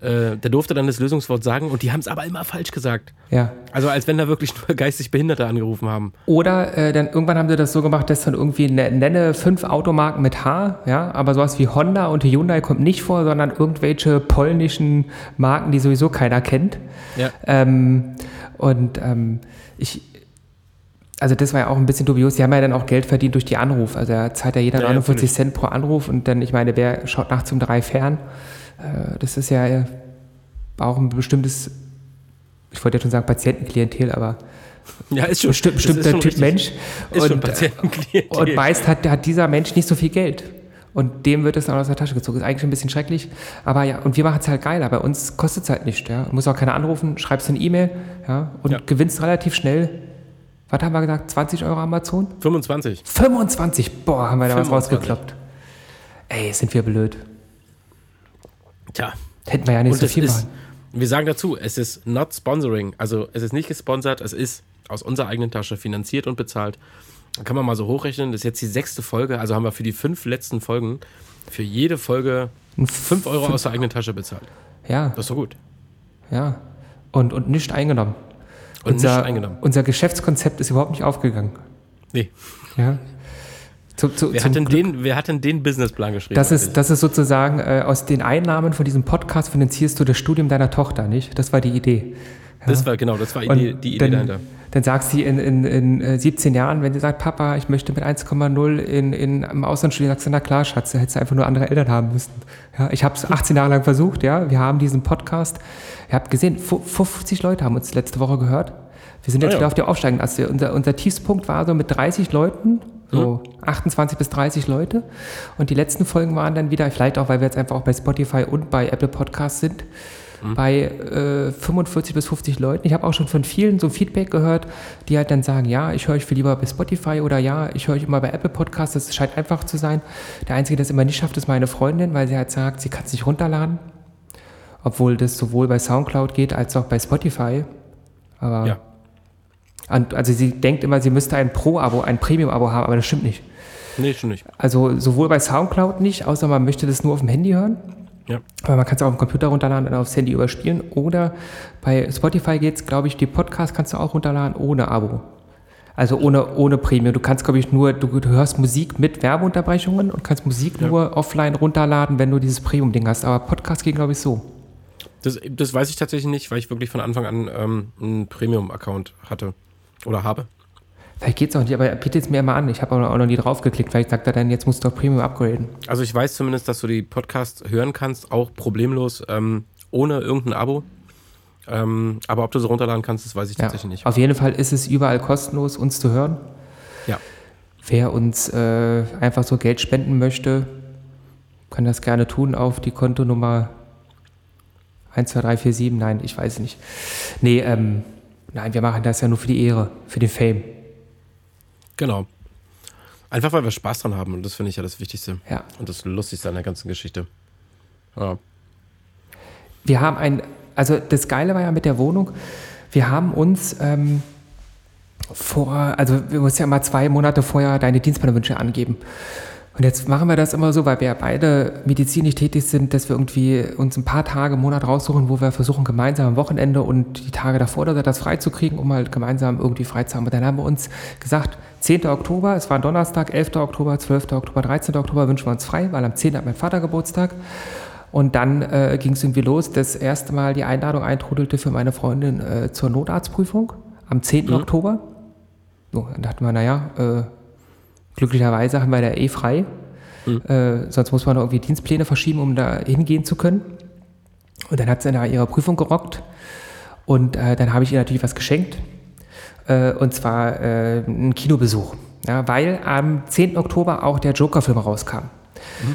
äh, der durfte dann das Lösungswort sagen und die haben es aber immer falsch gesagt. ja. Also als wenn da wirklich nur <laughs> geistig Behinderte angerufen haben. Oder äh, dann irgendwann haben sie das so gemacht, dass dann irgendwie ne, nenne fünf Automarken mit H, ja, aber sowas wie Honda und Hyundai kommt nicht vor, sondern irgendwelche polnischen Marken, die sowieso keiner kennt. Ja. Ähm, und ähm, ich, also das war ja auch ein bisschen dubios. Die haben ja dann auch Geld verdient durch die Anruf. Also da zahlt ja jeder Ja, ja, 49 natürlich. Cent pro Anruf und dann, ich meine, wer schaut nachts um drei fern? Äh, das ist ja auch ein bestimmtes, ich wollte ja schon sagen Patientenklientel, aber Ja, ist schon besti das ist bestimmter Typ richtig. Mensch. Und, äh, und meist hat, hat dieser Mensch nicht so viel Geld. Und dem wird es dann aus der Tasche gezogen. Ist eigentlich ein bisschen schrecklich. Aber ja, und wir machen es halt geiler. Bei uns kostet es halt nicht. Ja. Du musst auch keiner anrufen, schreibst eine E-Mail ja, und Ja. gewinnst relativ schnell. Was haben wir gesagt? 20 Euro Amazon? 25. 25! Boah, haben wir da was 25. rausgekloppt. Ey, sind wir blöd. Tja. Hätten wir ja nicht Und so viel ist, machen. wir sagen dazu, es ist not sponsoring. Also es ist nicht gesponsert, es ist aus unserer eigenen Tasche finanziert und bezahlt. Da kann man mal so hochrechnen, das ist jetzt die sechste Folge, also haben wir für die fünf letzten Folgen für jede Folge 5 Euro aus der eigenen Tasche bezahlt. Ja, Das ist doch gut. ja. Und, und nicht eingenommen. Und unser, nicht eingenommen. Unser Geschäftskonzept ist überhaupt nicht aufgegangen. Nee. Ja. Zu, zu, Wer hat, denn den, wer hat denn den Businessplan geschrieben? Das ist, das ist sozusagen, äh, aus den Einnahmen von diesem Podcast finanzierst du das Studium deiner Tochter, nicht? Das war die Idee. Ja. das war genau, das war Und die, die Idee dann, dahinter. Dann sagt sie in, in, in äh, 17 Jahren, wenn sie sagt, Papa, ich möchte mit 1,0 in, in, im Ausland studieren, sagst du, na klar, Schatz, da hättest du einfach nur andere Eltern haben müssen. Ja, ich habe es 18 Jahre lang versucht, ja. Wir haben diesen Podcast. Ihr habt gesehen, fu- 50 Leute haben uns letzte Woche gehört. Wir sind jetzt Ah, ja. wieder auf der Aufsteigen. Also unser, unser Tiefspunkt war so mit 30 Leuten, so 28 bis 30 Leute. Und die letzten Folgen waren dann wieder, vielleicht auch, weil wir jetzt einfach auch bei Spotify und bei Apple Podcasts sind, bei äh, 45 bis 50 Leuten. Ich habe auch schon von vielen so Feedback gehört, die halt dann sagen, ja, ich höre euch viel lieber bei Spotify oder ja, ich höre euch immer bei Apple Podcasts. Das scheint einfach zu sein. Der Einzige, der es immer nicht schafft, ist meine Freundin, weil sie halt sagt, sie kann es nicht runterladen. Obwohl das sowohl bei Soundcloud geht als auch bei Spotify. Aber Ja. Also sie denkt immer, sie müsste ein Pro-Abo, ein Premium-Abo haben, aber das stimmt nicht. Nee, schon nicht. Also sowohl bei Soundcloud nicht, außer man möchte das nur auf dem Handy hören. Ja. Aber man kann es auch auf dem Computer runterladen und aufs Handy überspielen. Oder bei Spotify geht es, glaube ich, die Podcasts kannst du auch runterladen ohne Abo. Also ohne, ohne Premium. Du kannst, glaube ich, nur, du, du hörst Musik mit Werbeunterbrechungen und kannst Musik nur offline runterladen, wenn du dieses Premium-Ding hast. Aber Podcast geht, glaube ich, so. Das, das weiß ich tatsächlich nicht, weil ich wirklich von Anfang an ähm, einen Premium-Account hatte oder habe. Vielleicht geht es auch nicht, aber er bietet es mir immer an. Ich habe auch noch nie draufgeklickt. Vielleicht sagt er dann, jetzt musst du auf Premium upgraden. Also ich weiß zumindest, dass du die Podcasts hören kannst, auch problemlos, ähm, ohne irgendein Abo. Ähm, aber ob du sie runterladen kannst, das weiß ich Ja. tatsächlich nicht. Auf jeden Fall ist es überall kostenlos, uns zu hören. Ja. Wer uns äh, einfach so Geld spenden möchte, kann das gerne tun auf die Kontonummer 12347. Nein, ich weiß nicht. Nee, ähm, nein, wir machen das ja nur für die Ehre, für den Fame. Genau. Einfach weil wir Spaß dran haben und das finde ich ja das Wichtigste. Ja. Und das Lustigste an der ganzen Geschichte. Ja. Wir haben ein, also das Geile war ja mit der Wohnung, wir haben uns ähm, vor, also wir mussten ja mal zwei Monate vorher deine Dienstplanwünsche angeben. Und jetzt machen wir das immer so, weil wir ja beide medizinisch tätig sind, dass wir irgendwie uns ein paar Tage Monat raussuchen, wo wir versuchen, gemeinsam am Wochenende und die Tage davor oder so das freizukriegen, um halt gemeinsam irgendwie frei zu haben. Und dann haben wir uns gesagt, 10. Oktober, es war Donnerstag, 11. Oktober, 12. Oktober, 13. Oktober wünschen wir uns frei, weil am 10. hat mein Vater Geburtstag. Und dann äh, ging es irgendwie los, das erste Mal die Einladung eintrudelte für meine Freundin äh, zur Notarztprüfung am 10. Oktober. So, dann dachten wir, naja, äh, glücklicherweise haben wir da eh frei. Äh, sonst muss man noch irgendwie Dienstpläne verschieben, um da hingehen zu können. Und dann hat sie nach ihrer Prüfung gerockt. Und äh, dann habe ich ihr natürlich was geschenkt. Äh, und zwar äh, einen Kinobesuch. Ja, weil am 10. Oktober auch der Joker-Film rauskam.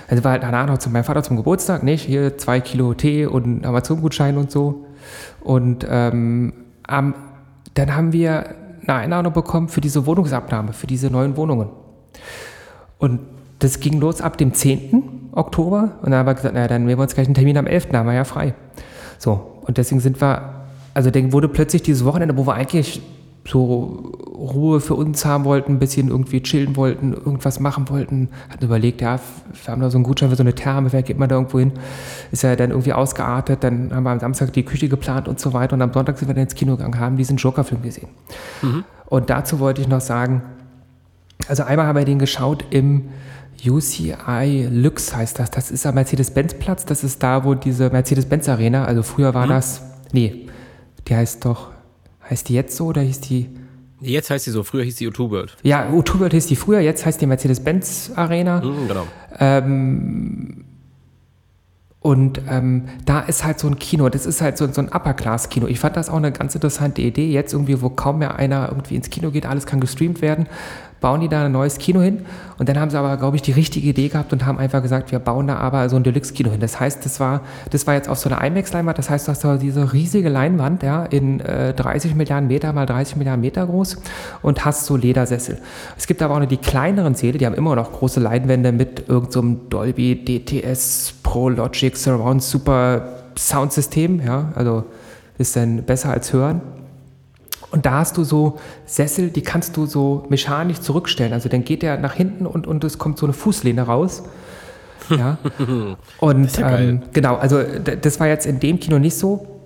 Also war halt danach noch zu meinem Vater zum Geburtstag, nicht? Hier zwei Kilo Tee und Amazon-Gutschein und so. Und ähm, am, dann haben wir eine Einladung bekommen für diese Wohnungsabnahme, für diese neuen Wohnungen. Und das ging los ab dem 10. Oktober. Und dann haben wir gesagt, naja, dann nehmen wir uns gleich einen Termin am 11. Da haben wir ja frei. So, und deswegen sind wir, also dann wurde plötzlich dieses Wochenende, wo wir eigentlich so Ruhe für uns haben wollten, ein bisschen irgendwie chillen wollten, irgendwas machen wollten, hatten überlegt, ja, wir haben da so einen Gutschein für so eine Therme, wer geht man da irgendwo hin? Ist ja dann irgendwie ausgeartet, dann haben wir am Samstag die Küche geplant und so weiter und am Sonntag sind wir dann ins Kino gegangen, haben diesen Joker-Film gesehen. Und dazu wollte ich noch sagen, also einmal haben wir den geschaut im UCI Lux heißt das. Das ist am Mercedes-Benz-Platz. Das ist da, wo diese Mercedes-Benz-Arena, also früher war das, nee, die heißt doch, heißt die jetzt so oder hieß die, Jetzt heißt sie so, früher hieß sie U2 World. ja, U2 World hieß die früher, jetzt heißt die Mercedes-Benz-Arena. Mhm, genau. Und ähm, da ist halt so ein Kino, das ist halt so, so ein Upper-Class-Kino. Ich fand das auch eine ganz interessante Idee. Jetzt irgendwie, wo kaum mehr einer irgendwie ins Kino geht, alles kann gestreamt werden, bauen die da ein neues Kino hin. Und dann haben sie aber, glaube ich, die richtige Idee gehabt und haben einfach gesagt, wir bauen da aber so ein Deluxe-Kino hin. Das heißt, das war, das war jetzt auf so einer IMAX-Leinwand, das heißt, du hast da diese riesige Leinwand, ja, in äh, 30 Milliarden Meter mal 30 Milliarden Meter groß und hast so Ledersessel. Es gibt aber auch noch die kleineren Säle, die haben immer noch große Leinwände mit irgendeinem so Dolby DTS Pro Logic Surround Super Soundsystem, ja, also ist dann besser als hören. Und da hast du so Sessel, die kannst du so mechanisch zurückstellen. Also dann geht der nach hinten und, und es kommt so eine Fußlehne raus. Ja. <laughs> Und ja ähm, genau, also das war jetzt in dem Kino nicht so,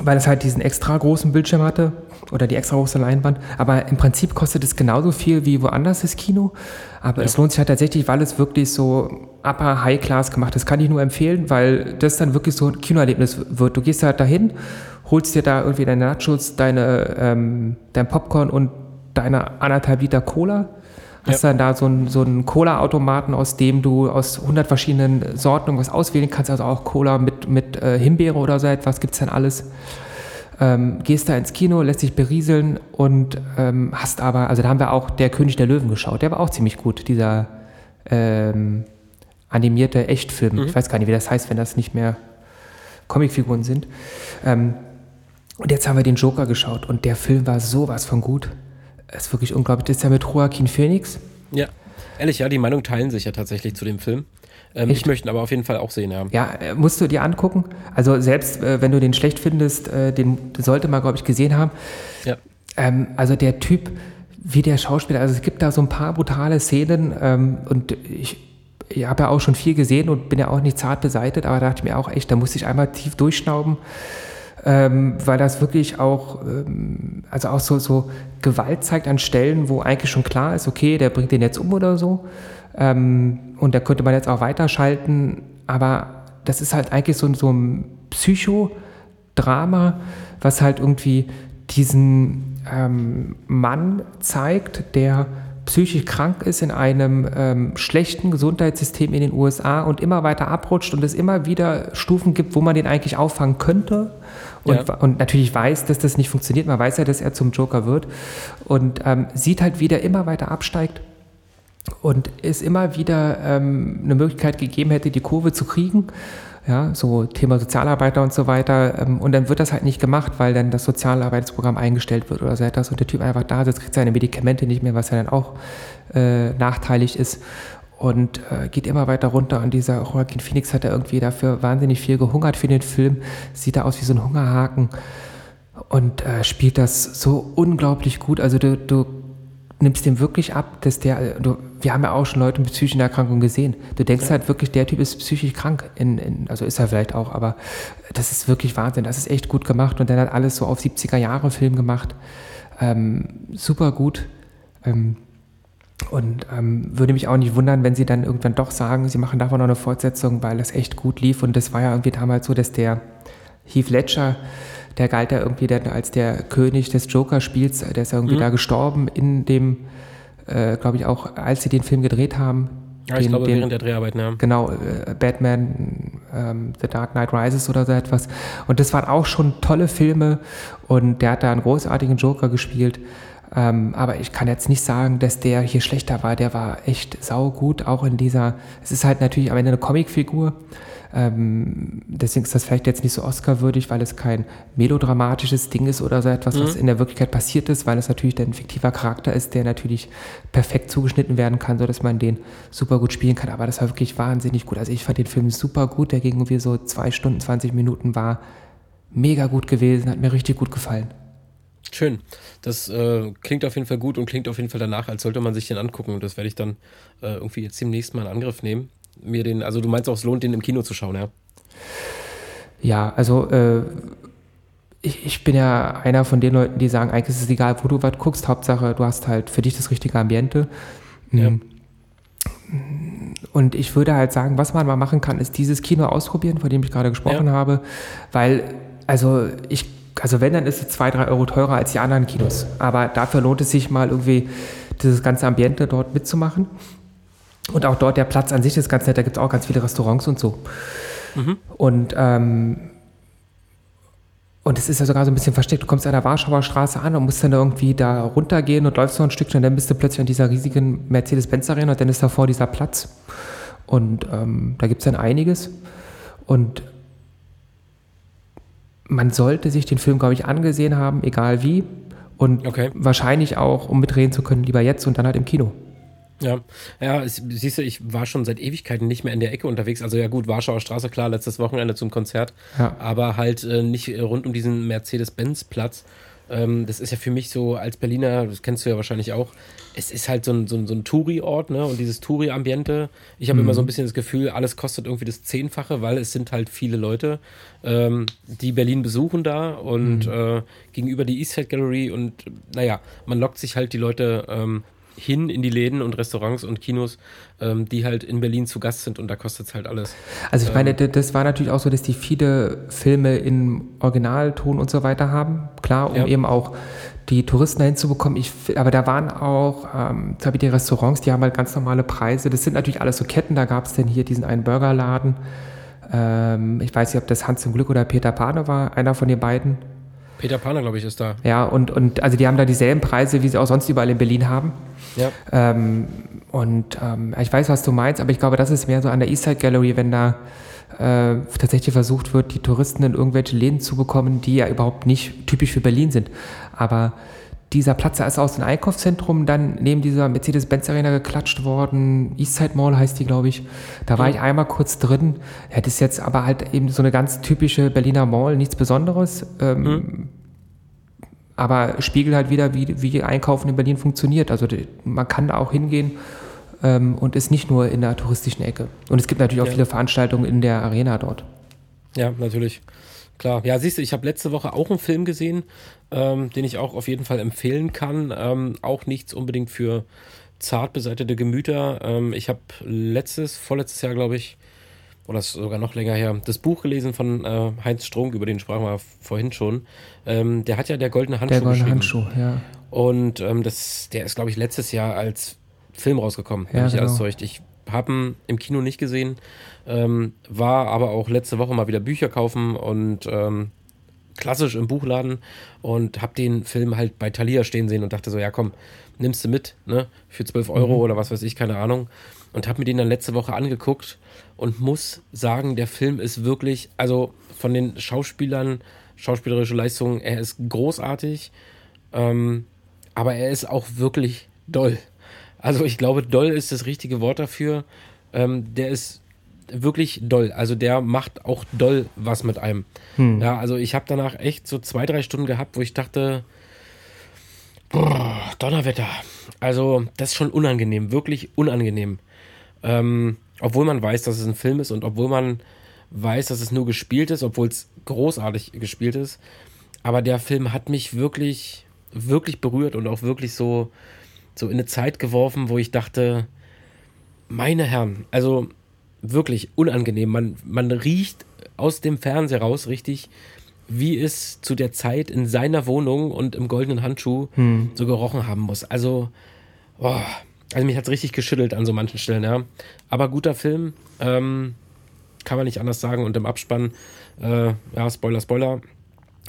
weil es halt diesen extra großen Bildschirm hatte oder die extra große Leinwand. Aber im Prinzip kostet es genauso viel wie woanders das Kino. Aber es lohnt sich halt tatsächlich, weil es wirklich so upper High Class gemacht ist. Kann ich nur empfehlen, weil das dann wirklich so ein Kinoerlebnis wird. Du gehst halt dahin, holst dir da irgendwie deine Nachos, deine, ähm, dein Popcorn und deine anderthalb Liter Cola. Hast dann da so einen, so einen Cola-Automaten, aus dem du aus 100 verschiedenen Sorten irgendwas auswählen kannst, also auch Cola mit, mit äh, Himbeere oder so etwas, gibt's dann alles. Ähm, gehst da ins Kino, lässt dich berieseln und ähm, hast aber, also da haben wir auch Der König der Löwen geschaut, der war auch ziemlich gut, dieser ähm, animierte Echtfilm. Ich weiß gar nicht, wie das heißt, wenn das nicht mehr Comicfiguren sind. Ähm, und jetzt haben wir den Joker geschaut und der Film war sowas von gut. Es ist wirklich unglaublich. Das ist ja mit Joaquin Phoenix. Ja. Ehrlich, ja, die Meinungen teilen sich ja tatsächlich zu dem Film. Ähm, ich möchte ihn aber auf jeden Fall auch sehen, ja. Ja, äh, musst du dir angucken. Also selbst äh, wenn du den schlecht findest, äh, den sollte man, glaube ich, gesehen haben. Ja. Ähm, also der Typ, wie der Schauspieler, also es gibt da so ein paar brutale Szenen ähm, und ich, ich habe ja auch schon viel gesehen und bin ja auch nicht zart beseitet, aber da dachte ich mir auch echt, da musste ich einmal tief durchschnauben. ähm, weil das wirklich auch, ähm, also auch so, so Gewalt zeigt an Stellen, wo eigentlich schon klar ist, okay, der bringt den jetzt um oder so. Ähm, und da könnte man jetzt auch weiterschalten, aber das ist halt eigentlich so, so ein Psychodrama, was halt irgendwie diesen ähm, Mann zeigt, der psychisch krank ist in einem ähm, schlechten Gesundheitssystem in den USA und immer weiter abrutscht und es immer wieder Stufen gibt, wo man den eigentlich auffangen könnte und, ja. und natürlich weiß, dass das nicht funktioniert. Man weiß ja, dass er zum Joker wird und ähm, sieht halt, wie der immer weiter absteigt und es immer wieder ähm, eine Möglichkeit gegeben hätte, die Kurve zu kriegen ja, so Thema Sozialarbeiter und so weiter. Ähm, und dann wird das halt nicht gemacht, weil dann das Sozialarbeitsprogramm eingestellt wird oder so etwas und der Typ einfach da sitzt, kriegt seine Medikamente nicht mehr, was ja dann auch äh, nachteilig ist und äh, geht immer weiter runter. Und dieser Joaquin Phoenix hat ja irgendwie dafür wahnsinnig viel gehungert für den Film, sieht da aus wie so ein Hungerhaken und äh, spielt das so unglaublich gut. Also du, du nimmst dem wirklich ab, dass der, du, wir haben ja auch schon Leute mit psychischen Erkrankungen gesehen. Du denkst ja. halt wirklich, der Typ ist psychisch krank. In, in, also ist er vielleicht auch, aber das ist wirklich Wahnsinn. Das ist echt gut gemacht und dann hat alles so auf 70er Jahre Film gemacht. Ähm, super gut. Ähm, und ähm, würde mich auch nicht wundern, wenn sie dann irgendwann doch sagen, sie machen davon noch eine Fortsetzung, weil das echt gut lief. Und das war ja irgendwie damals so, dass der Heath Ledger der galt ja irgendwie dann als der König des Joker-Spiels. Der ist ja irgendwie mhm. da gestorben in dem, äh, glaube ich, auch als sie den Film gedreht haben. Ja, den, ich glaube, den, während der Dreharbeiten, ja. Genau, äh, Batman, ähm, The Dark Knight Rises oder so etwas. Und das waren auch schon tolle Filme und der hat da einen großartigen Joker gespielt. Ähm, aber ich kann jetzt nicht sagen, dass der hier schlechter war. Der war echt saugut, auch in dieser. Es ist halt natürlich am Ende eine Comicfigur. Ähm, deswegen ist das vielleicht jetzt nicht so Oscar-würdig, weil es kein melodramatisches Ding ist oder so etwas, mhm. was in der Wirklichkeit passiert ist, weil es natürlich ein fiktiver Charakter ist, der natürlich perfekt zugeschnitten werden kann, sodass man den super gut spielen kann. Aber das war wirklich wahnsinnig gut. Also ich fand den Film super gut. Der ging irgendwie so zwei Stunden, 20 Minuten, war mega gut gewesen, hat mir richtig gut gefallen. Schön. Das äh, klingt auf jeden Fall gut und klingt auf jeden Fall danach, als sollte man sich den angucken. Und das werde ich dann äh, irgendwie jetzt demnächst mal in Angriff nehmen mir den, also du meinst auch, es lohnt, den im Kino zu schauen, ja? Ja, also äh, ich, ich, bin ja einer von den Leuten, die sagen, eigentlich ist es egal, wo du was guckst, Hauptsache du hast halt für dich das richtige Ambiente. Ja. Mm. Und ich würde halt sagen, was man mal machen kann, ist dieses Kino ausprobieren, von dem ich gerade gesprochen ja. habe, weil, also ich, also wenn, dann ist es zwei, drei Euro teurer als die anderen Kinos. Aber dafür lohnt es sich mal irgendwie, dieses ganze Ambiente dort mitzumachen. Und auch dort der Platz an sich ist ganz nett, da gibt es auch ganz viele Restaurants und so. Mhm. Und, ähm, und es ist ja sogar so ein bisschen versteckt. Du kommst an der Warschauer Straße an und musst dann irgendwie da runtergehen und läufst so ein Stückchen und dann bist du plötzlich an dieser riesigen Mercedes-Benz-Arena und dann ist davor dieser Platz. Und ähm, da gibt es dann einiges. Und man sollte sich den Film, glaube ich, angesehen haben, egal wie. Und okay. wahrscheinlich auch, um mitreden zu können, lieber jetzt und dann halt im Kino. Ja, ja, es, siehst du, ich war schon seit Ewigkeiten nicht mehr in der Ecke unterwegs. Also ja gut, Warschauer Straße, klar, letztes Wochenende zum Konzert, ja. aber halt äh, nicht rund um diesen Mercedes-Benz-Platz. Ähm, das ist ja für mich so als Berliner, das kennst du ja wahrscheinlich auch, es ist halt so ein, so ein, so ein Touri-Ort, ne? Und dieses Touri-Ambiente, ich habe mhm. immer so ein bisschen das Gefühl, alles kostet irgendwie das Zehnfache, weil es sind halt viele Leute, ähm, die Berlin besuchen da und mhm. äh, gegenüber die Eastside Gallery und naja, man lockt sich halt die Leute ähm, hin in die Läden und Restaurants und Kinos, ähm, die halt in Berlin zu Gast sind und da kostet es halt alles. Also ich meine, ähm, das war natürlich auch so, dass die viele Filme in Originalton und so weiter haben, klar, um ja. eben auch die Touristen dahin zu bekommen. Ich, aber da waren auch, ähm, zum Beispiel die Restaurants, die haben halt ganz normale Preise. Das sind natürlich alles so Ketten. Da gab es denn hier diesen einen Burgerladen. Ähm, ich weiß nicht, ob das Hans zum Glück oder Peter Pane war, einer von den beiden. Peter Pane, glaube ich, ist da. Ja, und, und also die haben da dieselben Preise, wie sie auch sonst überall in Berlin haben. Ja. Ähm, und ähm, ich weiß, was du meinst, aber ich glaube, das ist mehr so an der Eastside Gallery, wenn da äh, tatsächlich versucht wird, die Touristen in irgendwelche Läden zu bekommen, die ja überhaupt nicht typisch für Berlin sind. Aber dieser Platz da ist aus dem Einkaufszentrum dann neben dieser Mercedes-Benz Arena geklatscht worden. Eastside Mall heißt die, glaube ich. Da war ja. ich einmal kurz drin. Ja, das ist jetzt aber halt eben so eine ganz typische Berliner Mall, nichts Besonderes. Ähm, mhm. Aber spiegelt halt wieder, wie, wie Einkaufen in Berlin funktioniert. Also die, man kann da auch hingehen ähm, und ist nicht nur in der touristischen Ecke. Und es gibt natürlich auch ja. viele Veranstaltungen in der Arena dort. Ja, natürlich. Klar, ja, siehst du, ich habe letzte Woche auch einen Film gesehen, ähm, den ich auch auf jeden Fall empfehlen kann. Ähm, auch nichts unbedingt für zart beseitete Gemüter. Ähm, ich habe letztes, vorletztes Jahr, glaube ich, oder sogar noch länger her, das Buch gelesen von äh, Heinz Strunk, über den sprachen wir vorhin schon. Ähm, der hat ja der goldene Handschuh Der goldene geschrieben. Handschuh, ja. Und ähm, das, der ist, glaube ich, letztes Jahr als Film rausgekommen, Ja, wenn mich alles genau. täuscht. Ich habe ihn im Kino nicht gesehen, ähm, war aber auch letzte Woche mal wieder Bücher kaufen und ähm, klassisch im Buchladen und habe den Film halt bei Thalia stehen sehen und dachte so, ja komm, nimmst du mit, ne, für 12 Euro oder was weiß ich, keine Ahnung. Und habe mir den dann letzte Woche angeguckt und muss sagen, der Film ist wirklich, also von den Schauspielern, schauspielerische Leistungen, er ist großartig, ähm, aber er ist auch wirklich doll. Also ich glaube, doll ist das richtige Wort dafür. Ähm, der ist wirklich doll. Also der macht auch doll was mit einem. Ja, also ich habe danach echt so zwei, drei Stunden gehabt, wo ich dachte, boah, Donnerwetter. Also das ist schon unangenehm, wirklich unangenehm. Ähm, obwohl man weiß, dass es ein Film ist und obwohl man weiß, dass es nur gespielt ist, obwohl es großartig gespielt ist. Aber der Film hat mich wirklich, wirklich berührt und auch wirklich so, so in eine Zeit geworfen, wo ich dachte, meine Herren, also wirklich unangenehm. Man, man riecht aus dem Fernseher raus richtig, wie es zu der Zeit in seiner Wohnung und im goldenen Handschuh so gerochen haben muss. Also, boah, also mich hat es richtig geschüttelt an so manchen Stellen, ja. Aber guter Film, ähm, kann man nicht anders sagen. Und im Abspann, äh, ja, Spoiler, Spoiler,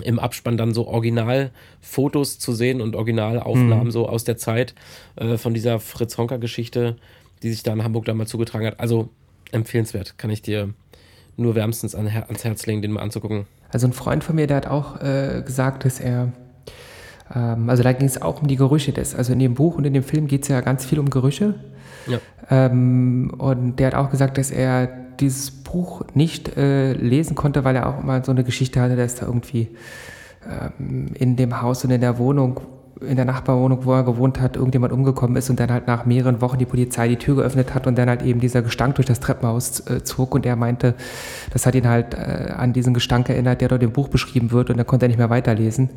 im Abspann dann so Originalfotos zu sehen und Originalaufnahmen so aus der Zeit äh, von dieser Fritz Honka-Geschichte, die sich da in Hamburg damals zugetragen hat. Also empfehlenswert, kann ich dir nur wärmstens an, ans Herz legen, den mal anzugucken. Also ein Freund von mir, der hat auch äh, gesagt, dass er, ähm, also da ging es auch um die Gerüche. Das, also in dem Buch und in dem Film geht es ja ganz viel um Gerüche. Ja. Ähm, und der hat auch gesagt, dass er dieses Buch nicht äh, lesen konnte, weil er auch immer so eine Geschichte hatte, dass da irgendwie ähm, in dem Haus und in der Wohnung, in der Nachbarwohnung, wo er gewohnt hat, irgendjemand umgekommen ist und dann halt nach mehreren Wochen die Polizei die Tür geöffnet hat und dann halt eben dieser Gestank durch das Treppenhaus äh, zog und er meinte, das hat ihn halt äh, an diesen Gestank erinnert, der dort im Buch beschrieben wird und dann konnte er nicht mehr weiterlesen.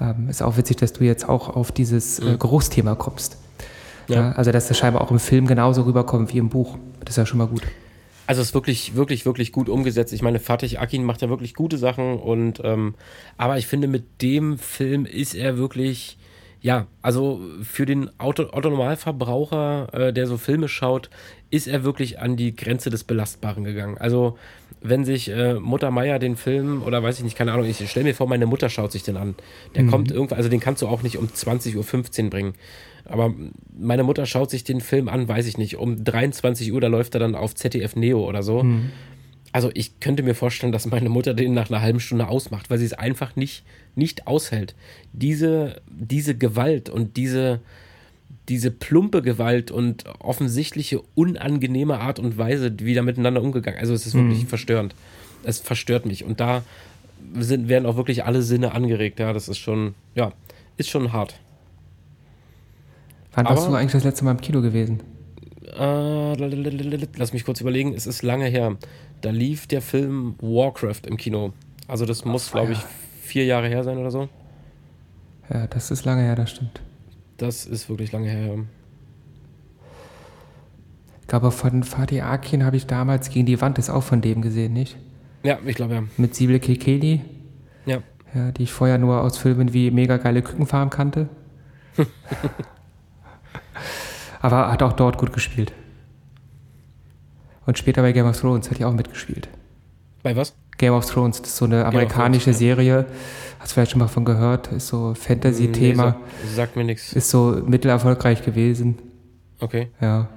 Ähm, ist auch witzig, dass du jetzt auch auf dieses äh, Geruchsthema kommst. Ja. Ja. also dass das scheinbar auch im Film genauso rüberkommt wie im Buch. Das ist ja schon mal gut. Also es ist wirklich, wirklich, wirklich gut umgesetzt. Ich meine, Fatih Akin macht ja wirklich gute Sachen und ähm, aber ich finde, mit dem Film ist er wirklich, ja, also für den Auto, Autonormalverbraucher, äh, der so Filme schaut, ist er wirklich an die Grenze des Belastbaren gegangen. Also wenn sich äh, Mutter Meier den Film, oder weiß ich nicht, keine Ahnung, ich stelle mir vor, meine Mutter schaut sich den an. Der kommt irgendwann, also den kannst du auch nicht um 20.15 Uhr bringen. Aber meine Mutter schaut sich den Film an, weiß ich nicht, um 23 Uhr, da läuft er dann auf ZDF Neo oder so. Also ich könnte mir vorstellen, dass meine Mutter den nach einer halben Stunde ausmacht, weil sie es einfach nicht, nicht aushält. Diese, diese Gewalt und diese, diese plumpe Gewalt und offensichtliche unangenehme Art und Weise, wie da miteinander umgegangen. Also es ist wirklich verstörend. Es verstört mich. Und da sind, werden auch wirklich alle Sinne angeregt. Ja, das ist schon, ja, ist schon hart. Wann warst Aber- du eigentlich das letzte Mal im Kino gewesen? Äh, lass mich kurz überlegen, es ist lange her. Da lief der Film Warcraft im Kino. Also das muss, glaube ich, vier Jahre her sein oder so. Ja, das ist lange her, das stimmt. Das ist wirklich lange her. Ich glaube, von Fatih Akin habe ich damals gegen die Wand ist auch von dem gesehen, nicht? Ja, ich glaube ja. Mit Sibylle Kilkenny, Ja. ja, die ich vorher nur aus Filmen wie Mega geile Kükenfarm kannte. <laughs> Aber hat auch dort gut gespielt. Und später bei Game of Thrones hat die auch mitgespielt. Bei was? Game of Thrones, das ist so eine amerikanische Thrones, Serie. Hast du vielleicht schon mal von gehört? Ist so Fantasy-Thema. Nee, sag, sagt mir nichts. Ist so mittelerfolgreich gewesen. Okay. Ja.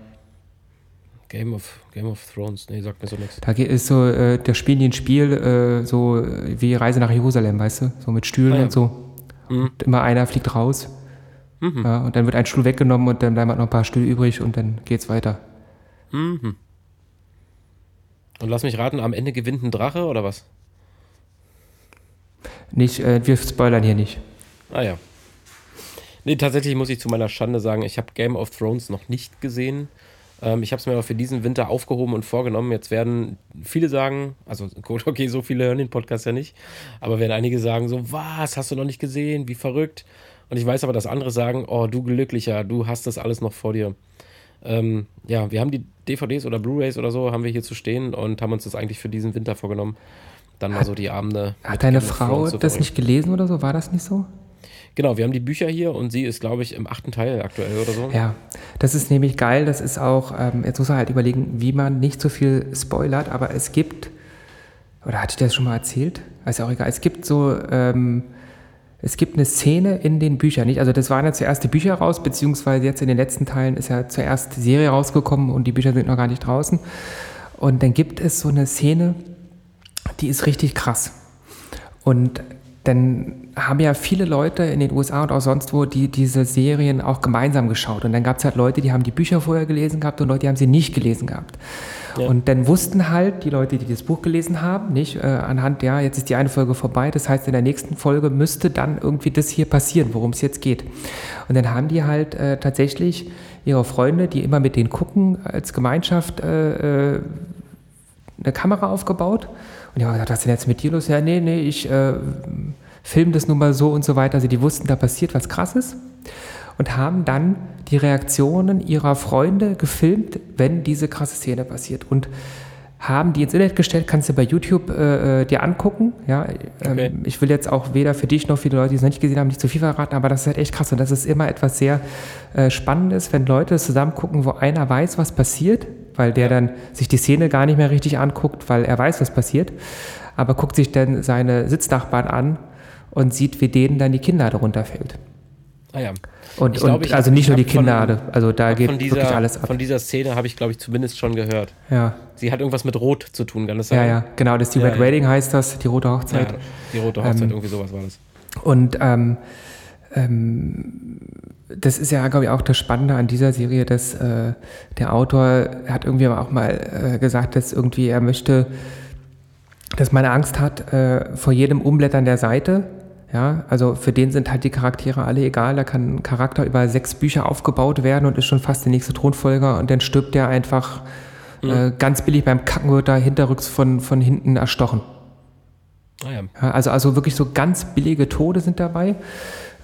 Game of, Game of Thrones. Nee, sagt mir so nichts. Da ist so, äh, da spielen die ein Spiel, äh, so wie Reise nach Jerusalem, weißt du? So mit Stühlen Ah ja. und so. Mhm. Und immer einer fliegt raus. Mhm. Ja, und dann wird ein Stuhl weggenommen und dann bleiben halt noch ein paar Stühle übrig und dann geht's weiter. Mhm. Und lass mich raten, am Ende gewinnt ein Drache oder was? Nicht, äh, wir spoilern hier nicht. Ah ja. Nee, tatsächlich muss ich zu meiner Schande sagen, ich habe Game of Thrones noch nicht gesehen. Ähm, ich habe es mir aber für diesen Winter aufgehoben und vorgenommen. Jetzt werden viele sagen, also <laughs> gut, okay, so viele hören den Podcast ja nicht, aber werden einige sagen so, was, hast du noch nicht gesehen, wie verrückt. Und ich weiß aber, dass andere sagen, oh, du Glücklicher, du hast das alles noch vor dir. Ähm, ja, wir haben die DVDs oder Blu-rays oder so, haben wir hier zu stehen und haben uns das eigentlich für diesen Winter vorgenommen. Dann mal so die Abende. Hat deine Frau das nicht gelesen oder so? War das nicht so? Genau, wir haben die Bücher hier und sie ist, glaube ich, im achten Teil aktuell oder so. Ja, das ist nämlich geil. Das ist auch, ähm, jetzt muss man halt überlegen, wie man nicht so viel spoilert, aber es gibt, oder hatte ich das schon mal erzählt? Ist ja auch egal. Es gibt so, ähm, es gibt eine Szene in den Büchern, nicht? Also das waren ja zuerst die Bücher raus, beziehungsweise jetzt in den letzten Teilen ist ja zuerst die Serie rausgekommen und die Bücher sind noch gar nicht draußen. Und dann gibt es so eine Szene, die ist richtig krass. Und dann haben ja viele Leute in den USA und auch sonst wo, die diese Serien auch gemeinsam geschaut. Und dann gab es halt Leute, die haben die Bücher vorher gelesen gehabt und Leute, die haben sie nicht gelesen gehabt. Ja. Und dann wussten halt die Leute, die das Buch gelesen haben, nicht äh, anhand, ja, jetzt ist die eine Folge vorbei, das heißt, in der nächsten Folge müsste dann irgendwie das hier passieren, worum es jetzt geht. Und dann haben die halt äh, tatsächlich ihre Freunde, die immer mit denen gucken, als Gemeinschaft äh, äh, eine Kamera aufgebaut. Und die haben gesagt, was ist denn jetzt mit dir los? Ja, nee, nee, ich äh, filme das nun mal so und so weiter. Also die wussten, da passiert was Krasses und haben dann die Reaktionen ihrer Freunde gefilmt, wenn diese krasse Szene passiert. Und haben die ins Internet gestellt, kannst du bei YouTube äh, äh, dir angucken. Ja, ähm, Okay. Ich will jetzt auch weder für dich noch für die Leute, die es noch nicht gesehen haben, nicht zu viel verraten, aber das ist halt echt krass. Und das ist immer etwas sehr äh, Spannendes, wenn Leute zusammen gucken, wo einer weiß, was passiert, weil der dann sich die Szene gar nicht mehr richtig anguckt, weil er weiß, was passiert, aber guckt sich dann seine Sitznachbarn an und sieht, wie denen dann die Kinder darunter fällt. Ah ja. Und, Ich glaub, und ich also nicht ich nur die hab von- also da geht dieser, wirklich alles ab. Von dieser Szene habe ich, glaube ich, zumindest schon gehört. Ja, Sie hat irgendwas mit Rot zu tun, kann das sein? ja, ja, genau, das ist die Ja, Red ja. Wedding heißt das, die rote Ja, Hochzeit. die rote Hochzeit, Ähm, irgendwie sowas war das. Und ähm, ähm, das ist ja, glaube ich, auch das Spannende an dieser Serie, dass äh, der Autor hat irgendwie auch mal äh, gesagt, dass irgendwie er möchte, dass man Angst hat äh, vor jedem Umblättern der Seite. Ja, also für den sind halt die Charaktere alle egal. Da kann ein Charakter über sechs Bücher aufgebaut werden und ist schon fast der nächste Thronfolger und dann stirbt der einfach äh, ganz billig beim Kacken wird da hinterrücks von, von hinten erstochen. Ah ja. Ja, also, also wirklich so ganz billige Tode sind dabei.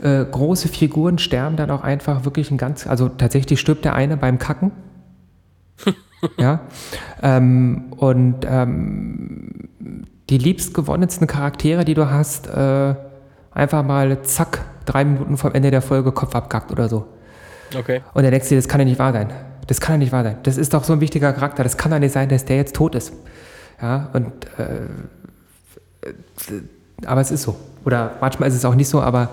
Äh, große Figuren sterben dann auch einfach wirklich ein ganz, also tatsächlich stirbt der eine beim Kacken. <laughs> ja. Ähm, und ähm, die liebstgewonnensten Charaktere, die du hast, äh, einfach mal zack, drei Minuten vom Ende der Folge Kopf abgackt oder so. Okay. Und dann denkst du dir, das kann ja nicht wahr sein. Das kann ja nicht wahr sein. Das ist doch so ein wichtiger Charakter. Das kann doch nicht sein, dass der jetzt tot ist. Ja, und äh, aber es ist so. Oder manchmal ist es auch nicht so, aber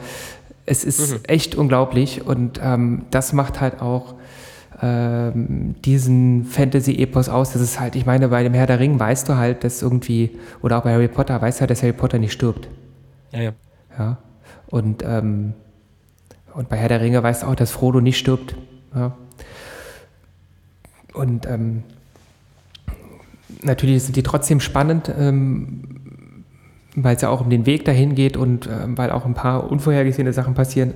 es ist echt unglaublich und ähm, das macht halt auch ähm, diesen Fantasy-Epos aus. Das ist halt, ich meine, bei dem Herr der Ring weißt du halt, dass irgendwie, oder auch bei Harry Potter, weißt du halt, dass Harry Potter nicht stirbt. Ja, ja. Ja. Und, ähm, und bei Herr der Ringe weißt du auch, dass Frodo nicht stirbt. Ja. Und ähm, natürlich sind die trotzdem spannend, ähm, weil es ja auch um den Weg dahin geht und ähm, weil auch ein paar unvorhergesehene Sachen passieren.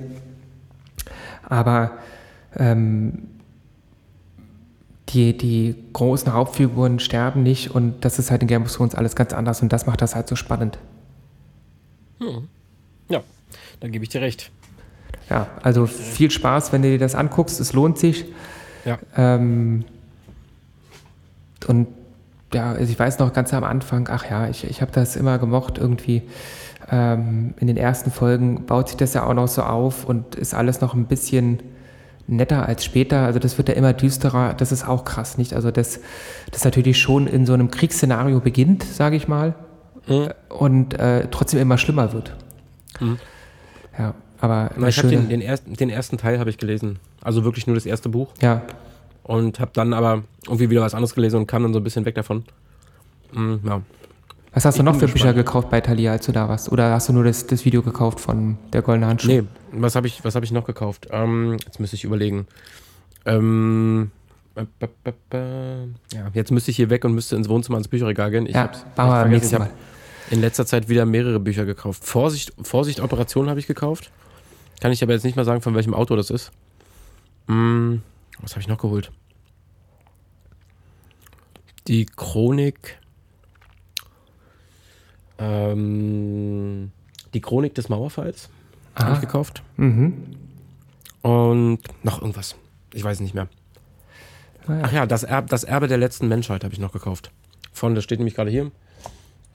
Aber ähm, die, die großen Hauptfiguren sterben nicht und das ist halt in Game of Thrones alles ganz anders und das macht das halt so spannend. Ja, da gebe ich dir recht. Ja, also viel Spaß, wenn du dir das anguckst. Es lohnt sich. Ja. Ähm, und ja, also ich weiß noch ganz am Anfang, ach ja, ich, ich habe das immer gemocht irgendwie. Ähm, in den ersten Folgen baut sich das ja auch noch so auf und ist alles noch ein bisschen netter als später. Also das wird ja immer düsterer. Das ist auch krass, nicht? Also das, das natürlich schon in so einem Kriegsszenario beginnt, sage ich mal, Mhm. und äh, trotzdem immer schlimmer wird. Mhm. Ja, aber Na, ich habe den, den, ersten, den ersten Teil habe ich gelesen. Also wirklich nur das erste Buch. ja, Und habe dann aber irgendwie wieder was anderes gelesen und kam dann so ein bisschen weg davon. Mm, ja. Was hast du Ich noch für Bücher gespannt. gekauft bei Thalia, als du da warst? Oder hast du nur das, das Video gekauft von der Goldene Handschuh? Nee, was habe ich, was hab ich noch gekauft? Ähm, jetzt müsste ich überlegen. Ähm, äh, ja, jetzt müsste ich hier weg und müsste ins Wohnzimmer ins Bücherregal gehen. Ich ja, hab's beim vergessen. Ich Mal. In letzter Zeit wieder mehrere Bücher gekauft. Vorsicht, Vorsicht Operation habe ich gekauft. Kann ich aber jetzt nicht mal sagen, von welchem Autor das ist. Hm, was habe ich noch geholt? die Chronik. Ähm, die Chronik des Mauerfalls habe ich gekauft. Mhm. Und noch irgendwas. Ich weiß nicht mehr. Ah, ja. Ach ja, das, Erb, das Erbe der letzten Menschheit habe ich noch gekauft. Von, das steht nämlich gerade hier.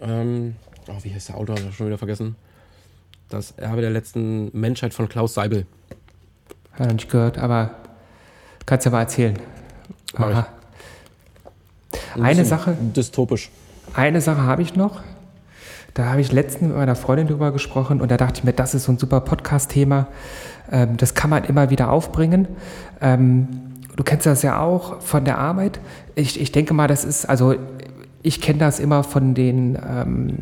Ähm, oh, wie heißt der Autor? Hab ich schon wieder vergessen. Das Erbe der letzten Menschheit von Klaus Seibel. Habe ich nicht gehört, aber kannst ja mal erzählen. Aha. Ein Eine Sache, Dystopisch. eine Sache habe ich noch. Da habe ich letztens mit meiner Freundin drüber gesprochen und da dachte ich mir, das ist so ein super Podcast-Thema. Ähm, das kann man immer wieder aufbringen. Ähm, du kennst das ja auch von der Arbeit. Ich, ich denke mal, das ist, also ich kenne das immer von den, ähm,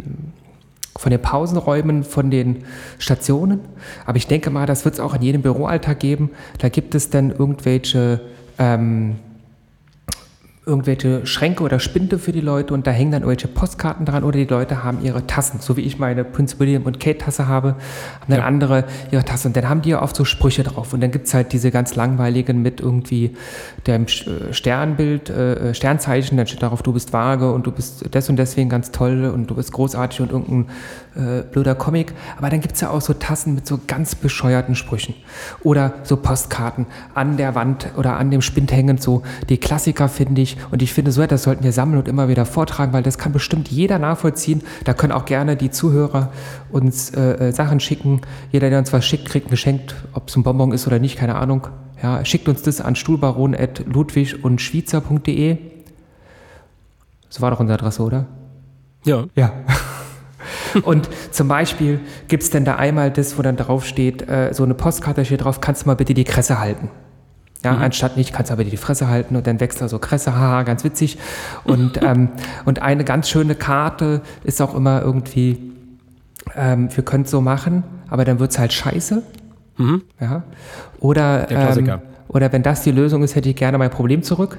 von den Pausenräumen, von den Stationen. Aber ich denke mal, das wird es auch in jedem Büroalltag geben. Da gibt es dann irgendwelche ähm, irgendwelche Schränke oder Spinde für die Leute und da hängen dann irgendwelche Postkarten dran oder die Leute haben ihre Tassen, so wie ich meine Prince William und Kate Tasse habe, haben dann Ja. andere ihre Tasse und dann haben die ja oft so Sprüche drauf und dann gibt es halt diese ganz langweiligen mit irgendwie dem äh, Sternbild, äh, Sternzeichen, dann steht darauf, du bist vage und du bist des und deswegen ganz toll und du bist großartig und irgendein äh, blöder Comic, aber dann gibt es ja auch so Tassen mit so ganz bescheuerten Sprüchen oder so Postkarten an der Wand oder an dem Spind hängend, so die Klassiker finde ich und ich finde so etwas sollten wir sammeln und immer wieder vortragen, weil das kann bestimmt jeder nachvollziehen. Da können auch gerne die Zuhörer uns äh, äh, Sachen schicken. Jeder, der uns was schickt, kriegt ein Geschenk, ob es ein Bonbon ist oder nicht, keine Ahnung. Ja, schickt uns das an stuhlbaron.ludwig und schweizer.de. So war doch unsere Adresse, oder? Ja. Ja. <laughs> Und zum Beispiel gibt es denn da einmal das, wo dann drauf steht, äh, so eine Postkarte steht drauf, kannst du mal bitte die Kresse halten. Ja, anstatt nicht, kannst du aber die Fresse halten und dann wächst da so Kresse, haha, ganz witzig. Und, <laughs> ähm, und eine ganz schöne Karte ist auch immer irgendwie, ähm, wir können es so machen, aber dann wird es halt scheiße. Ja. Oder, ähm, oder wenn das die Lösung ist, hätte ich gerne mein Problem zurück.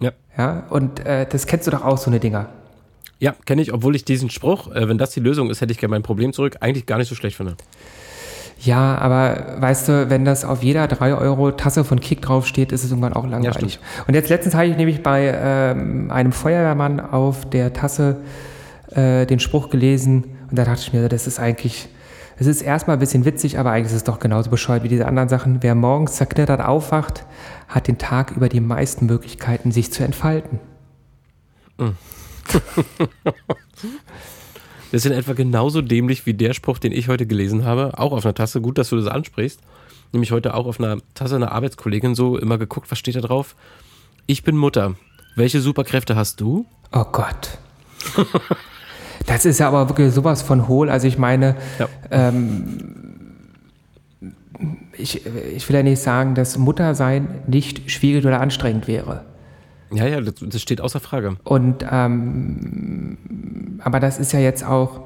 Ja. Ja, und äh, das kennst du doch auch, so eine Dinger. Ja, kenne ich, obwohl ich diesen Spruch, äh, wenn das die Lösung ist, hätte ich gerne mein Problem zurück, eigentlich gar nicht so schlecht finde. Ja, aber weißt du, wenn das auf jeder 3-Euro-Tasse von Kick draufsteht, ist es irgendwann auch langweilig. stimmt. und jetzt letztens habe ich nämlich bei ähm, einem Feuerwehrmann auf der Tasse äh, den Spruch gelesen und da dachte ich mir, das ist eigentlich, es ist erstmal ein bisschen witzig, aber eigentlich ist es doch genauso bescheuert wie diese anderen Sachen. Wer morgens zerknittert aufwacht, hat den Tag über die meisten Möglichkeiten, sich zu entfalten. <laughs> Das ist in etwa genauso dämlich wie der Spruch, den ich heute gelesen habe, auch auf einer Tasse. Gut, dass du das ansprichst. Nämlich heute auch auf einer Tasse einer Arbeitskollegin so immer geguckt, was steht da drauf? Ich bin Mutter. Welche Superkräfte hast du? Oh Gott. Das ist ja aber wirklich sowas von hohl. Also ich meine, Ja. ich, ich will ja nicht sagen, dass Muttersein nicht schwierig oder anstrengend wäre. Ja, ja, das, das steht außer Frage. Und ähm, aber das ist ja jetzt auch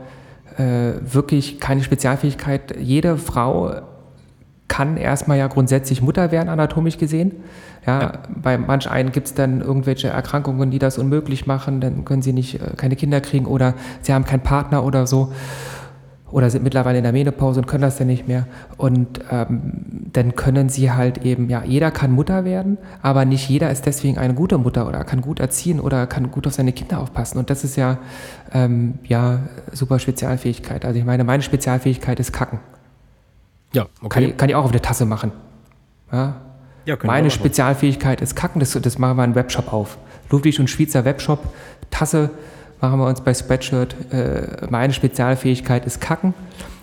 äh, wirklich keine Spezialfähigkeit. Jede Frau kann erstmal ja grundsätzlich Mutter werden, anatomisch gesehen. Ja, bei manch einen gibt es dann irgendwelche Erkrankungen, die das unmöglich machen, dann können sie nicht äh, keine Kinder kriegen oder sie haben keinen Partner oder so oder sind mittlerweile in der Menopause und können das dann nicht mehr. Und ähm, dann können sie halt eben, ja, jeder kann Mutter werden, aber nicht jeder ist deswegen eine gute Mutter oder kann gut erziehen oder kann gut auf seine Kinder aufpassen. Und das ist ja, ähm, ja, super Spezialfähigkeit. Also ich meine, meine Spezialfähigkeit ist Kacken. Ja, Kann, okay. ich, kann ich auch auf der Tasse machen. Ja? Ja, Meine. Spezialfähigkeit ist Kacken, das, das machen wir einen Webshop auf. Ludwig und Schweizer Webshop, Tasse machen wir uns bei Spreadshirt. Äh, meine Spezialfähigkeit ist Kacken.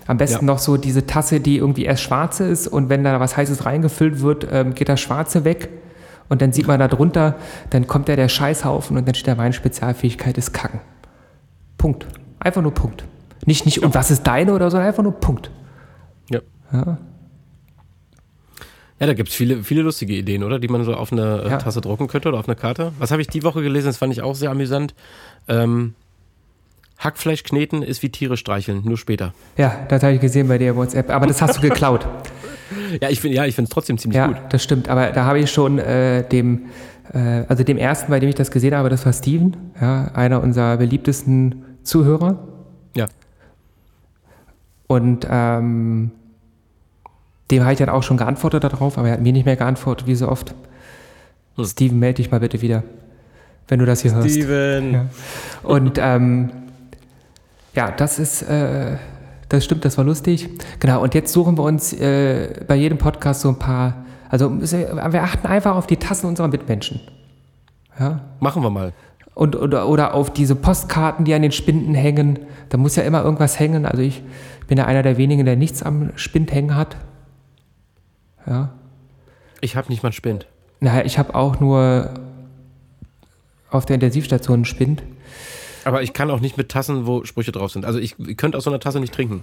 Am besten Ja. noch so diese Tasse, die irgendwie erst schwarze ist und wenn da was Heißes reingefüllt wird, ähm, geht das Schwarze weg und dann sieht man da drunter, dann kommt da der Scheißhaufen und dann steht da, meine Spezialfähigkeit ist Kacken. Punkt. Einfach nur Punkt. Nicht, nicht, und was ist deine oder so, einfach nur Punkt. Ja. Ja. Ja, da gibt es viele, viele lustige Ideen, oder? Die man so auf eine äh, Ja. Tasse drucken könnte oder auf eine Karte. Was habe ich die Woche gelesen? Das fand ich auch sehr amüsant. Ähm, Hackfleisch kneten ist wie Tiere streicheln, nur später. Ja, das habe ich gesehen bei dir WhatsApp. Aber das hast du geklaut. <laughs> Ja, ich finde ja, ich finde es trotzdem ziemlich ja, gut. das stimmt. Aber da habe ich schon äh, dem, äh, also dem ersten, bei dem ich das gesehen habe, das war Steven, ja, einer unserer beliebtesten Zuhörer. Ja. Und ähm, dem habe ich dann auch schon geantwortet darauf, aber er hat mir nicht mehr geantwortet, wie so oft. Hm. Steven, melde dich mal bitte wieder. wenn du das hier hörst. Steven. Ja. Und ähm, ja, das ist, äh, das stimmt, das war lustig. Genau, und jetzt suchen wir uns äh, bei jedem Podcast so ein paar, also wir achten einfach auf die Tassen unserer Mitmenschen. Ja, Machen wir mal. und, oder, oder auf diese Postkarten, die an den Spinden hängen. Da muss ja immer irgendwas hängen. Also ich bin ja einer der wenigen, der nichts am Spind hängen hat. Ja. Ich habe nicht mal einen Spind. Naja, ich habe auch nur auf der Intensivstation einen Spind. Aber ich kann auch nicht mit Tassen, wo Sprüche drauf sind. Also ich, ich könnte aus so einer Tasse nicht trinken.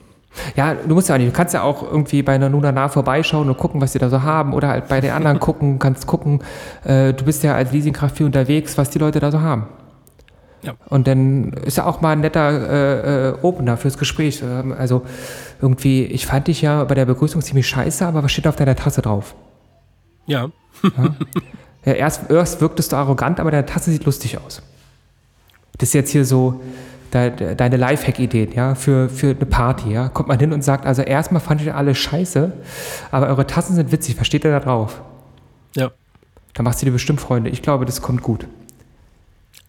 Ja, du musst ja auch nicht. Du kannst ja auch irgendwie bei einer Nuna nah vorbeischauen und gucken, was die da so haben. Oder halt bei den anderen <laughs> gucken, kannst gucken. Äh, du bist ja als Leasingkraft viel unterwegs, was die Leute da so haben. Ja. Und dann ist ja auch mal ein netter äh, äh, Opener fürs Gespräch. Also irgendwie, ich fand dich ja bei der Begrüßung ziemlich scheiße, aber was steht auf deiner Tasse drauf? Ja. Ja, erst, erst wirktest du arrogant, aber deine Tasse sieht lustig aus. Das ist jetzt hier so de, deine Lifehack-Ideen, ja, für, für eine Party, ja. Kommt man hin und sagt, also erstmal fandet ihr alle scheiße, aber eure Tassen sind witzig, was steht ihr da drauf? Ja. Da machst du dir bestimmt Freunde. Ich glaube, das kommt gut.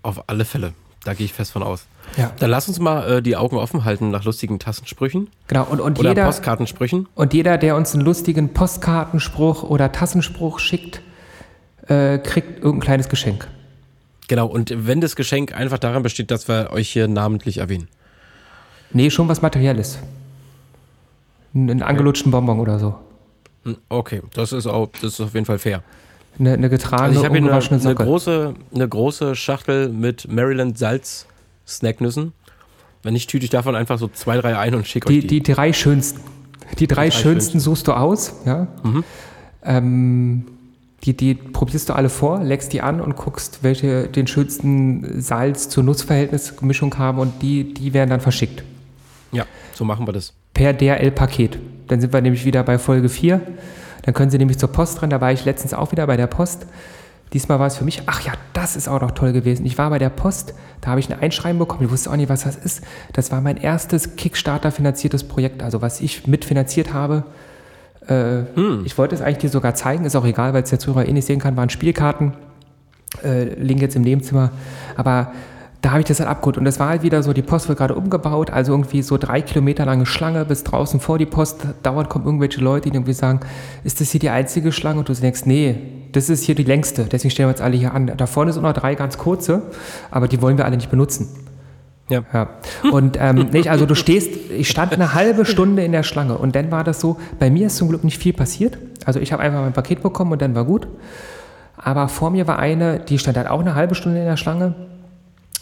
Auf alle Fälle. Da gehe ich fest von aus. Ja. Dann lass uns mal äh, die Augen offen halten nach lustigen Tassensprüchen Genau, und, und, oder jeder, Postkartensprüchen. und jeder, der uns einen lustigen Postkartenspruch oder Tassenspruch schickt, äh, kriegt irgendein kleines Geschenk. Genau, und wenn das Geschenk einfach daran besteht, dass wir euch hier namentlich erwähnen. Nee, schon was Materielles. Einen, angelutschten Bonbon oder so. Okay, das ist, auch, das ist auf jeden Fall fair. Eine, eine getragene, Also ich habe hier eine, eine, große, eine große Schachtel mit Maryland Salz Snacknüssen. Wenn nicht, tüte ich davon einfach so zwei, drei ein und schicke euch Die, die. drei schönsten. Die drei, drei schönsten schönsten. Mhm. suchst du aus, ja. Ähm, die, die probierst du alle vor, leckst die an und guckst, welche den schönsten Salz zur Nussverhältnis Mischung haben und die, die werden dann verschickt. Ja, so machen wir das. Per DRL-Paket. Dann sind wir nämlich wieder bei Folge 4. Dann können Sie nämlich zur Post rennen. Da war ich letztens auch wieder bei der Post. Diesmal war es für mich, ach ja, das ist auch noch toll gewesen. Ich war bei der Post, da habe ich ein Einschreiben bekommen. Ich wusste auch nicht, was das ist. Das war mein erstes Kickstarter-finanziertes Projekt, also was ich mitfinanziert habe. Äh, Ich wollte es eigentlich dir sogar zeigen, ist auch egal, weil es der Zuhörer eh nicht sehen kann, waren Spielkarten. Äh, liegen jetzt im Nebenzimmer. Aber da habe ich das halt abgeholt. Und das war halt wieder so, die Post wird gerade umgebaut, also irgendwie so drei Kilometer lange Schlange bis draußen vor die Post. Dauernd kommen irgendwelche Leute, die irgendwie sagen, ist das hier die einzige Schlange? Und du denkst, nee, das ist hier die längste, deswegen stellen wir uns alle hier an. Da vorne sind noch drei ganz kurze, aber die wollen wir alle nicht benutzen. Ja. Ja. Und ähm, nicht, also du stehst, ich stand eine halbe Stunde in der Schlange und dann war das so, bei mir ist zum Glück nicht viel passiert. Also ich habe einfach mein Paket bekommen und dann war gut. Aber vor mir war eine, die stand halt auch eine halbe Stunde in der Schlange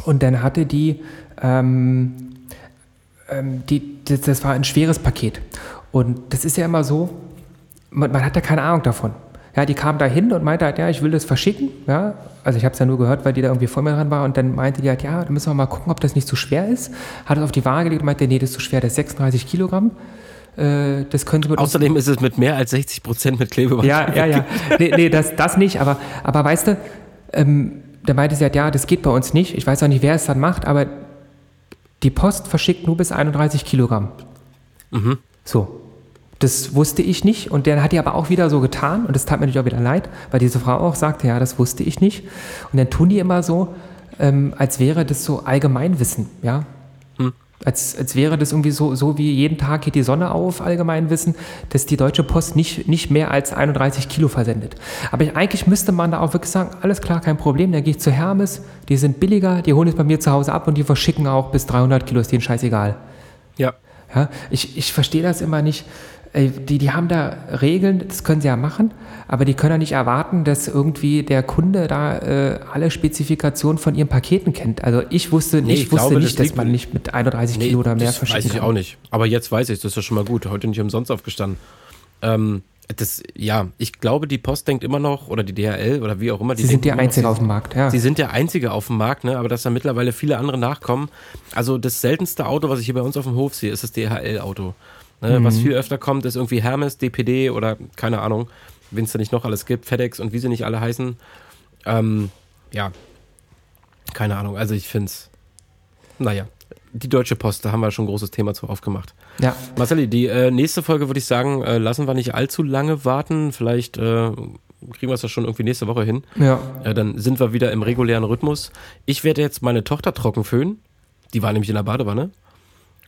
und dann hatte die, ähm, ähm, die das, das war ein schweres Paket. Und das ist ja immer so, man, man hat ja keine Ahnung davon. Ja, die kam da hin und meinte halt, ja, ich will das verschicken. Ja, also ich habe es ja nur gehört, weil die da irgendwie vor mir dran war. Und dann meinte die halt, ja, da müssen wir mal gucken, ob das nicht zu schwer ist. Hat es auf die Waage gelegt und meinte, nee, das ist zu schwer, das ist 36 Kilogramm. Äh, das könnte mit uns Außerdem ist es mit mehr als 60 Prozent mit Klebeband. ja, ja, ja. Nee, nee das, das nicht, aber, aber weißt du, ähm, da meinte sie halt, ja, das geht bei uns nicht. Ich weiß auch nicht, wer es dann macht, aber die Post verschickt nur bis 31 Kilogramm. So. Das wusste ich nicht und der hat die aber auch wieder so getan und das tat mir natürlich auch wieder leid, weil diese Frau auch sagte, ja, das wusste ich nicht. Und dann tun die immer so, ähm, als wäre das so Allgemeinwissen, ja. Als, als wäre das irgendwie so, so wie jeden Tag geht die Sonne auf, Allgemeinwissen, dass die Deutsche Post nicht, nicht mehr als 31 Kilo versendet. Aber ich, eigentlich müsste man da auch wirklich sagen, alles klar, kein Problem, dann gehe ich zu Hermes, die sind billiger, die holen es bei mir zu Hause ab und die verschicken auch bis 300 Kilo, ist denen scheißegal. ja. Ja, ich, ich verstehe das immer nicht. Ey, Die, die haben da Regeln, das können sie ja machen, aber die können ja nicht erwarten, dass irgendwie der Kunde da äh, alle Spezifikationen von ihren Paketen kennt. Also ich wusste, Nee, ich ich wusste glaube, nicht, das dass man nicht mit 31 Kilo oder mehr das verschicken weiß ich kann. auch nicht. Aber jetzt weiß ich, das ist ja schon mal gut. Heute nicht umsonst aufgestanden. Ähm, das, ja, ich glaube, die Post denkt immer noch, oder die DHL oder wie auch immer. Die Sie sind noch, Einzige auf dem Markt, ja. Sie sind der Einzige auf dem Markt, ne? aber dass da mittlerweile viele andere nachkommen. Also das seltenste Auto, was ich hier bei uns auf dem Hof sehe, ist das DHL-Auto. Ne? Mhm. Was viel öfter kommt, ist irgendwie Hermes, DPD oder keine Ahnung, wen es da nicht noch alles gibt, FedEx und wie sie nicht alle heißen. Ähm, ja, keine Ahnung. Also ich finde es, naja, die Deutsche Post, da haben wir schon ein großes Thema zu aufgemacht. Ja, Marceli, die äh, nächste Folge würde ich sagen, äh, lassen wir nicht allzu lange warten. Vielleicht äh, kriegen wir es ja schon irgendwie nächste Woche hin. Ja. Ja, dann sind wir wieder im regulären Rhythmus. Ich werde jetzt meine Tochter trocken föhnen. Die war nämlich in der Badewanne.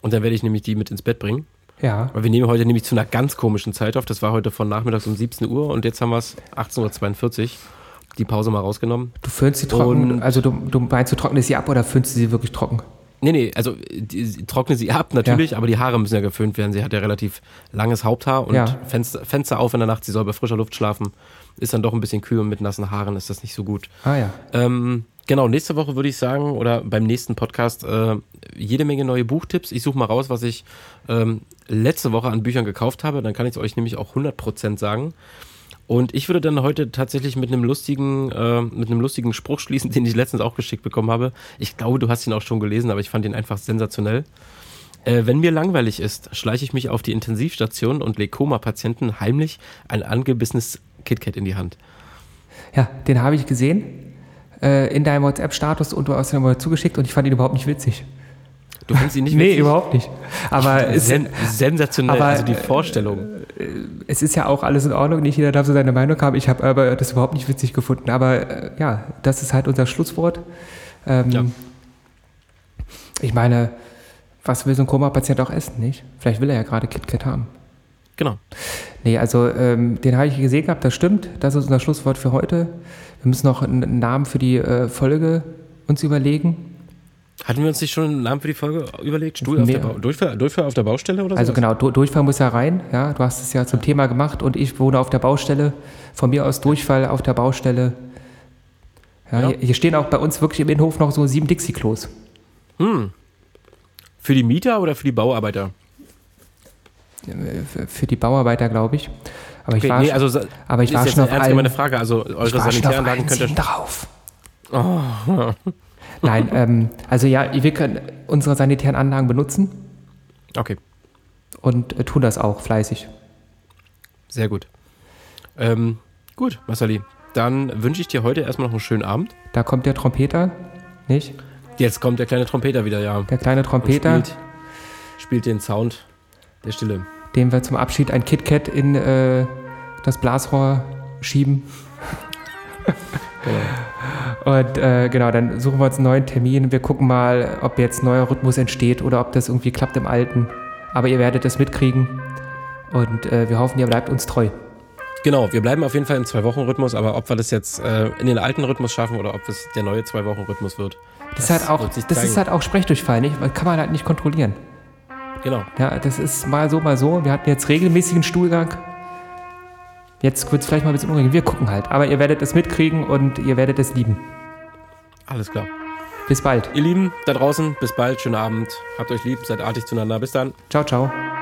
Und dann werde ich nämlich die mit ins Bett bringen. Ja. Weil wir nehmen heute nämlich zu einer ganz komischen Zeit auf. Das war heute von nachmittags um 17 Uhr und jetzt haben wir es 18.42 Uhr. Die Pause mal rausgenommen. Du föhnst sie trocken, Und- also du, du meinst, du trocknest sie ab oder föhnst du sie wirklich trocken? Nee, nee, also die, sie- trockne sie ab natürlich, aber die Haare müssen ja geföhnt werden. Sie hat ja relativ langes Haupthaar und Ja. Fenster, Fenster auf in der Nacht, sie soll bei frischer Luft schlafen. Ist dann doch ein bisschen kühl und mit nassen Haaren ist das nicht so gut. Ah ja. Ähm, genau, nächste Woche würde ich sagen, oder beim nächsten Podcast, äh, jede Menge neue Buchtipps. Ich suche mal raus, was ich ähm, letzte Woche an Büchern gekauft habe. Dann kann ich es euch nämlich auch 100% sagen. Und ich würde dann heute tatsächlich mit einem lustigen, äh, mit einem lustigen Spruch schließen, <laughs> den ich letztens auch geschickt bekommen habe. Ich glaube, du hast ihn auch schon gelesen, aber ich fand ihn einfach sensationell. Äh, wenn mir langweilig ist, schleiche ich mich auf die Intensivstation und lege Koma-Patienten heimlich ein angebissenes KitKat in die Hand. Ja, den habe ich gesehen äh, in deinem WhatsApp-Status und du hast ihn mal zugeschickt und ich fand ihn überhaupt nicht witzig. Du findest ihn nicht Nee, witzig? überhaupt nicht. Aber <laughs> es, Sen sensationell, aber, also die äh, Vorstellung. es ist ja auch alles in Ordnung, nicht jeder darf so seine Meinung haben. Ich habe aber das überhaupt nicht witzig gefunden. Aber äh, ja, das ist halt unser Schlusswort. Ähm, Ja. Ich meine, was will so ein Koma-Patient auch essen, nicht? Vielleicht will er ja gerade KitKat haben. Genau. Nee, also ähm, den habe ich gesehen gehabt, das stimmt. Das ist unser Schlusswort für heute. Wir müssen noch einen einen Namen für die äh, Folge uns überlegen. Hatten wir uns nicht schon einen Namen für die Folge überlegt? Stuhl auf Nee. der Bau Durchfall, Durchfall auf der Baustelle oder so? Also genau, Du- Durchfall muss ja rein. Ja, du hast es ja zum Thema gemacht und ich wohne auf der Baustelle. Von mir aus Durchfall auf der Baustelle. Ja, Ja. Hier, hier stehen auch bei uns wirklich im Innenhof noch so sieben Dixie-Klos. Für die Mieter oder für die Bauarbeiter? Für- die Bauarbeiter, glaube ich. Aber ich Okay, war, nee, also aber ich ist war jetzt schon eine auf allen, gemeinte Frage. Also eure auf Sanitäranlagen könnt ihr. drauf. Nein, <laughs> ähm, also ja, wir können unsere sanitären Anlagen benutzen Okay, und äh, tun das auch fleißig. sehr gut. Ähm, gut, Marceli. Dann wünsche ich dir heute erstmal noch einen schönen Abend. Da kommt der Trompeter, nicht? Jetzt kommt der kleine Trompeter wieder, ja. Der kleine Trompeter, Spielt, spielt den Sound der Stille. dem wir zum Abschied ein KitKat in äh, das Blasrohr schieben. <laughs> Und äh, genau, dann suchen wir uns einen neuen Termin. Wir gucken mal, ob jetzt ein neuer Rhythmus entsteht oder ob das irgendwie klappt im alten. Aber ihr werdet es mitkriegen. Und äh, wir hoffen, ihr bleibt uns treu. Genau, wir bleiben auf jeden Fall im Zwei-Wochen-Rhythmus, aber ob wir das jetzt äh, in den alten Rhythmus schaffen oder ob es der neue Zwei-Wochen-Rhythmus wird. Das, ist halt auch, das ist halt auch Sprechdurchfall, nicht? Man kann man halt nicht kontrollieren. Genau. Ja, das ist mal so, mal so. Wir hatten jetzt regelmäßigen Stuhlgang. Jetzt wird es vielleicht mal ein bisschen unruhig. Wir gucken halt. Aber ihr werdet es mitkriegen und ihr werdet es lieben. Alles klar. Bis bald. Ihr Lieben da draußen, bis bald, schönen Abend. Habt euch lieb, seid artig zueinander. Bis dann. Ciao, ciao.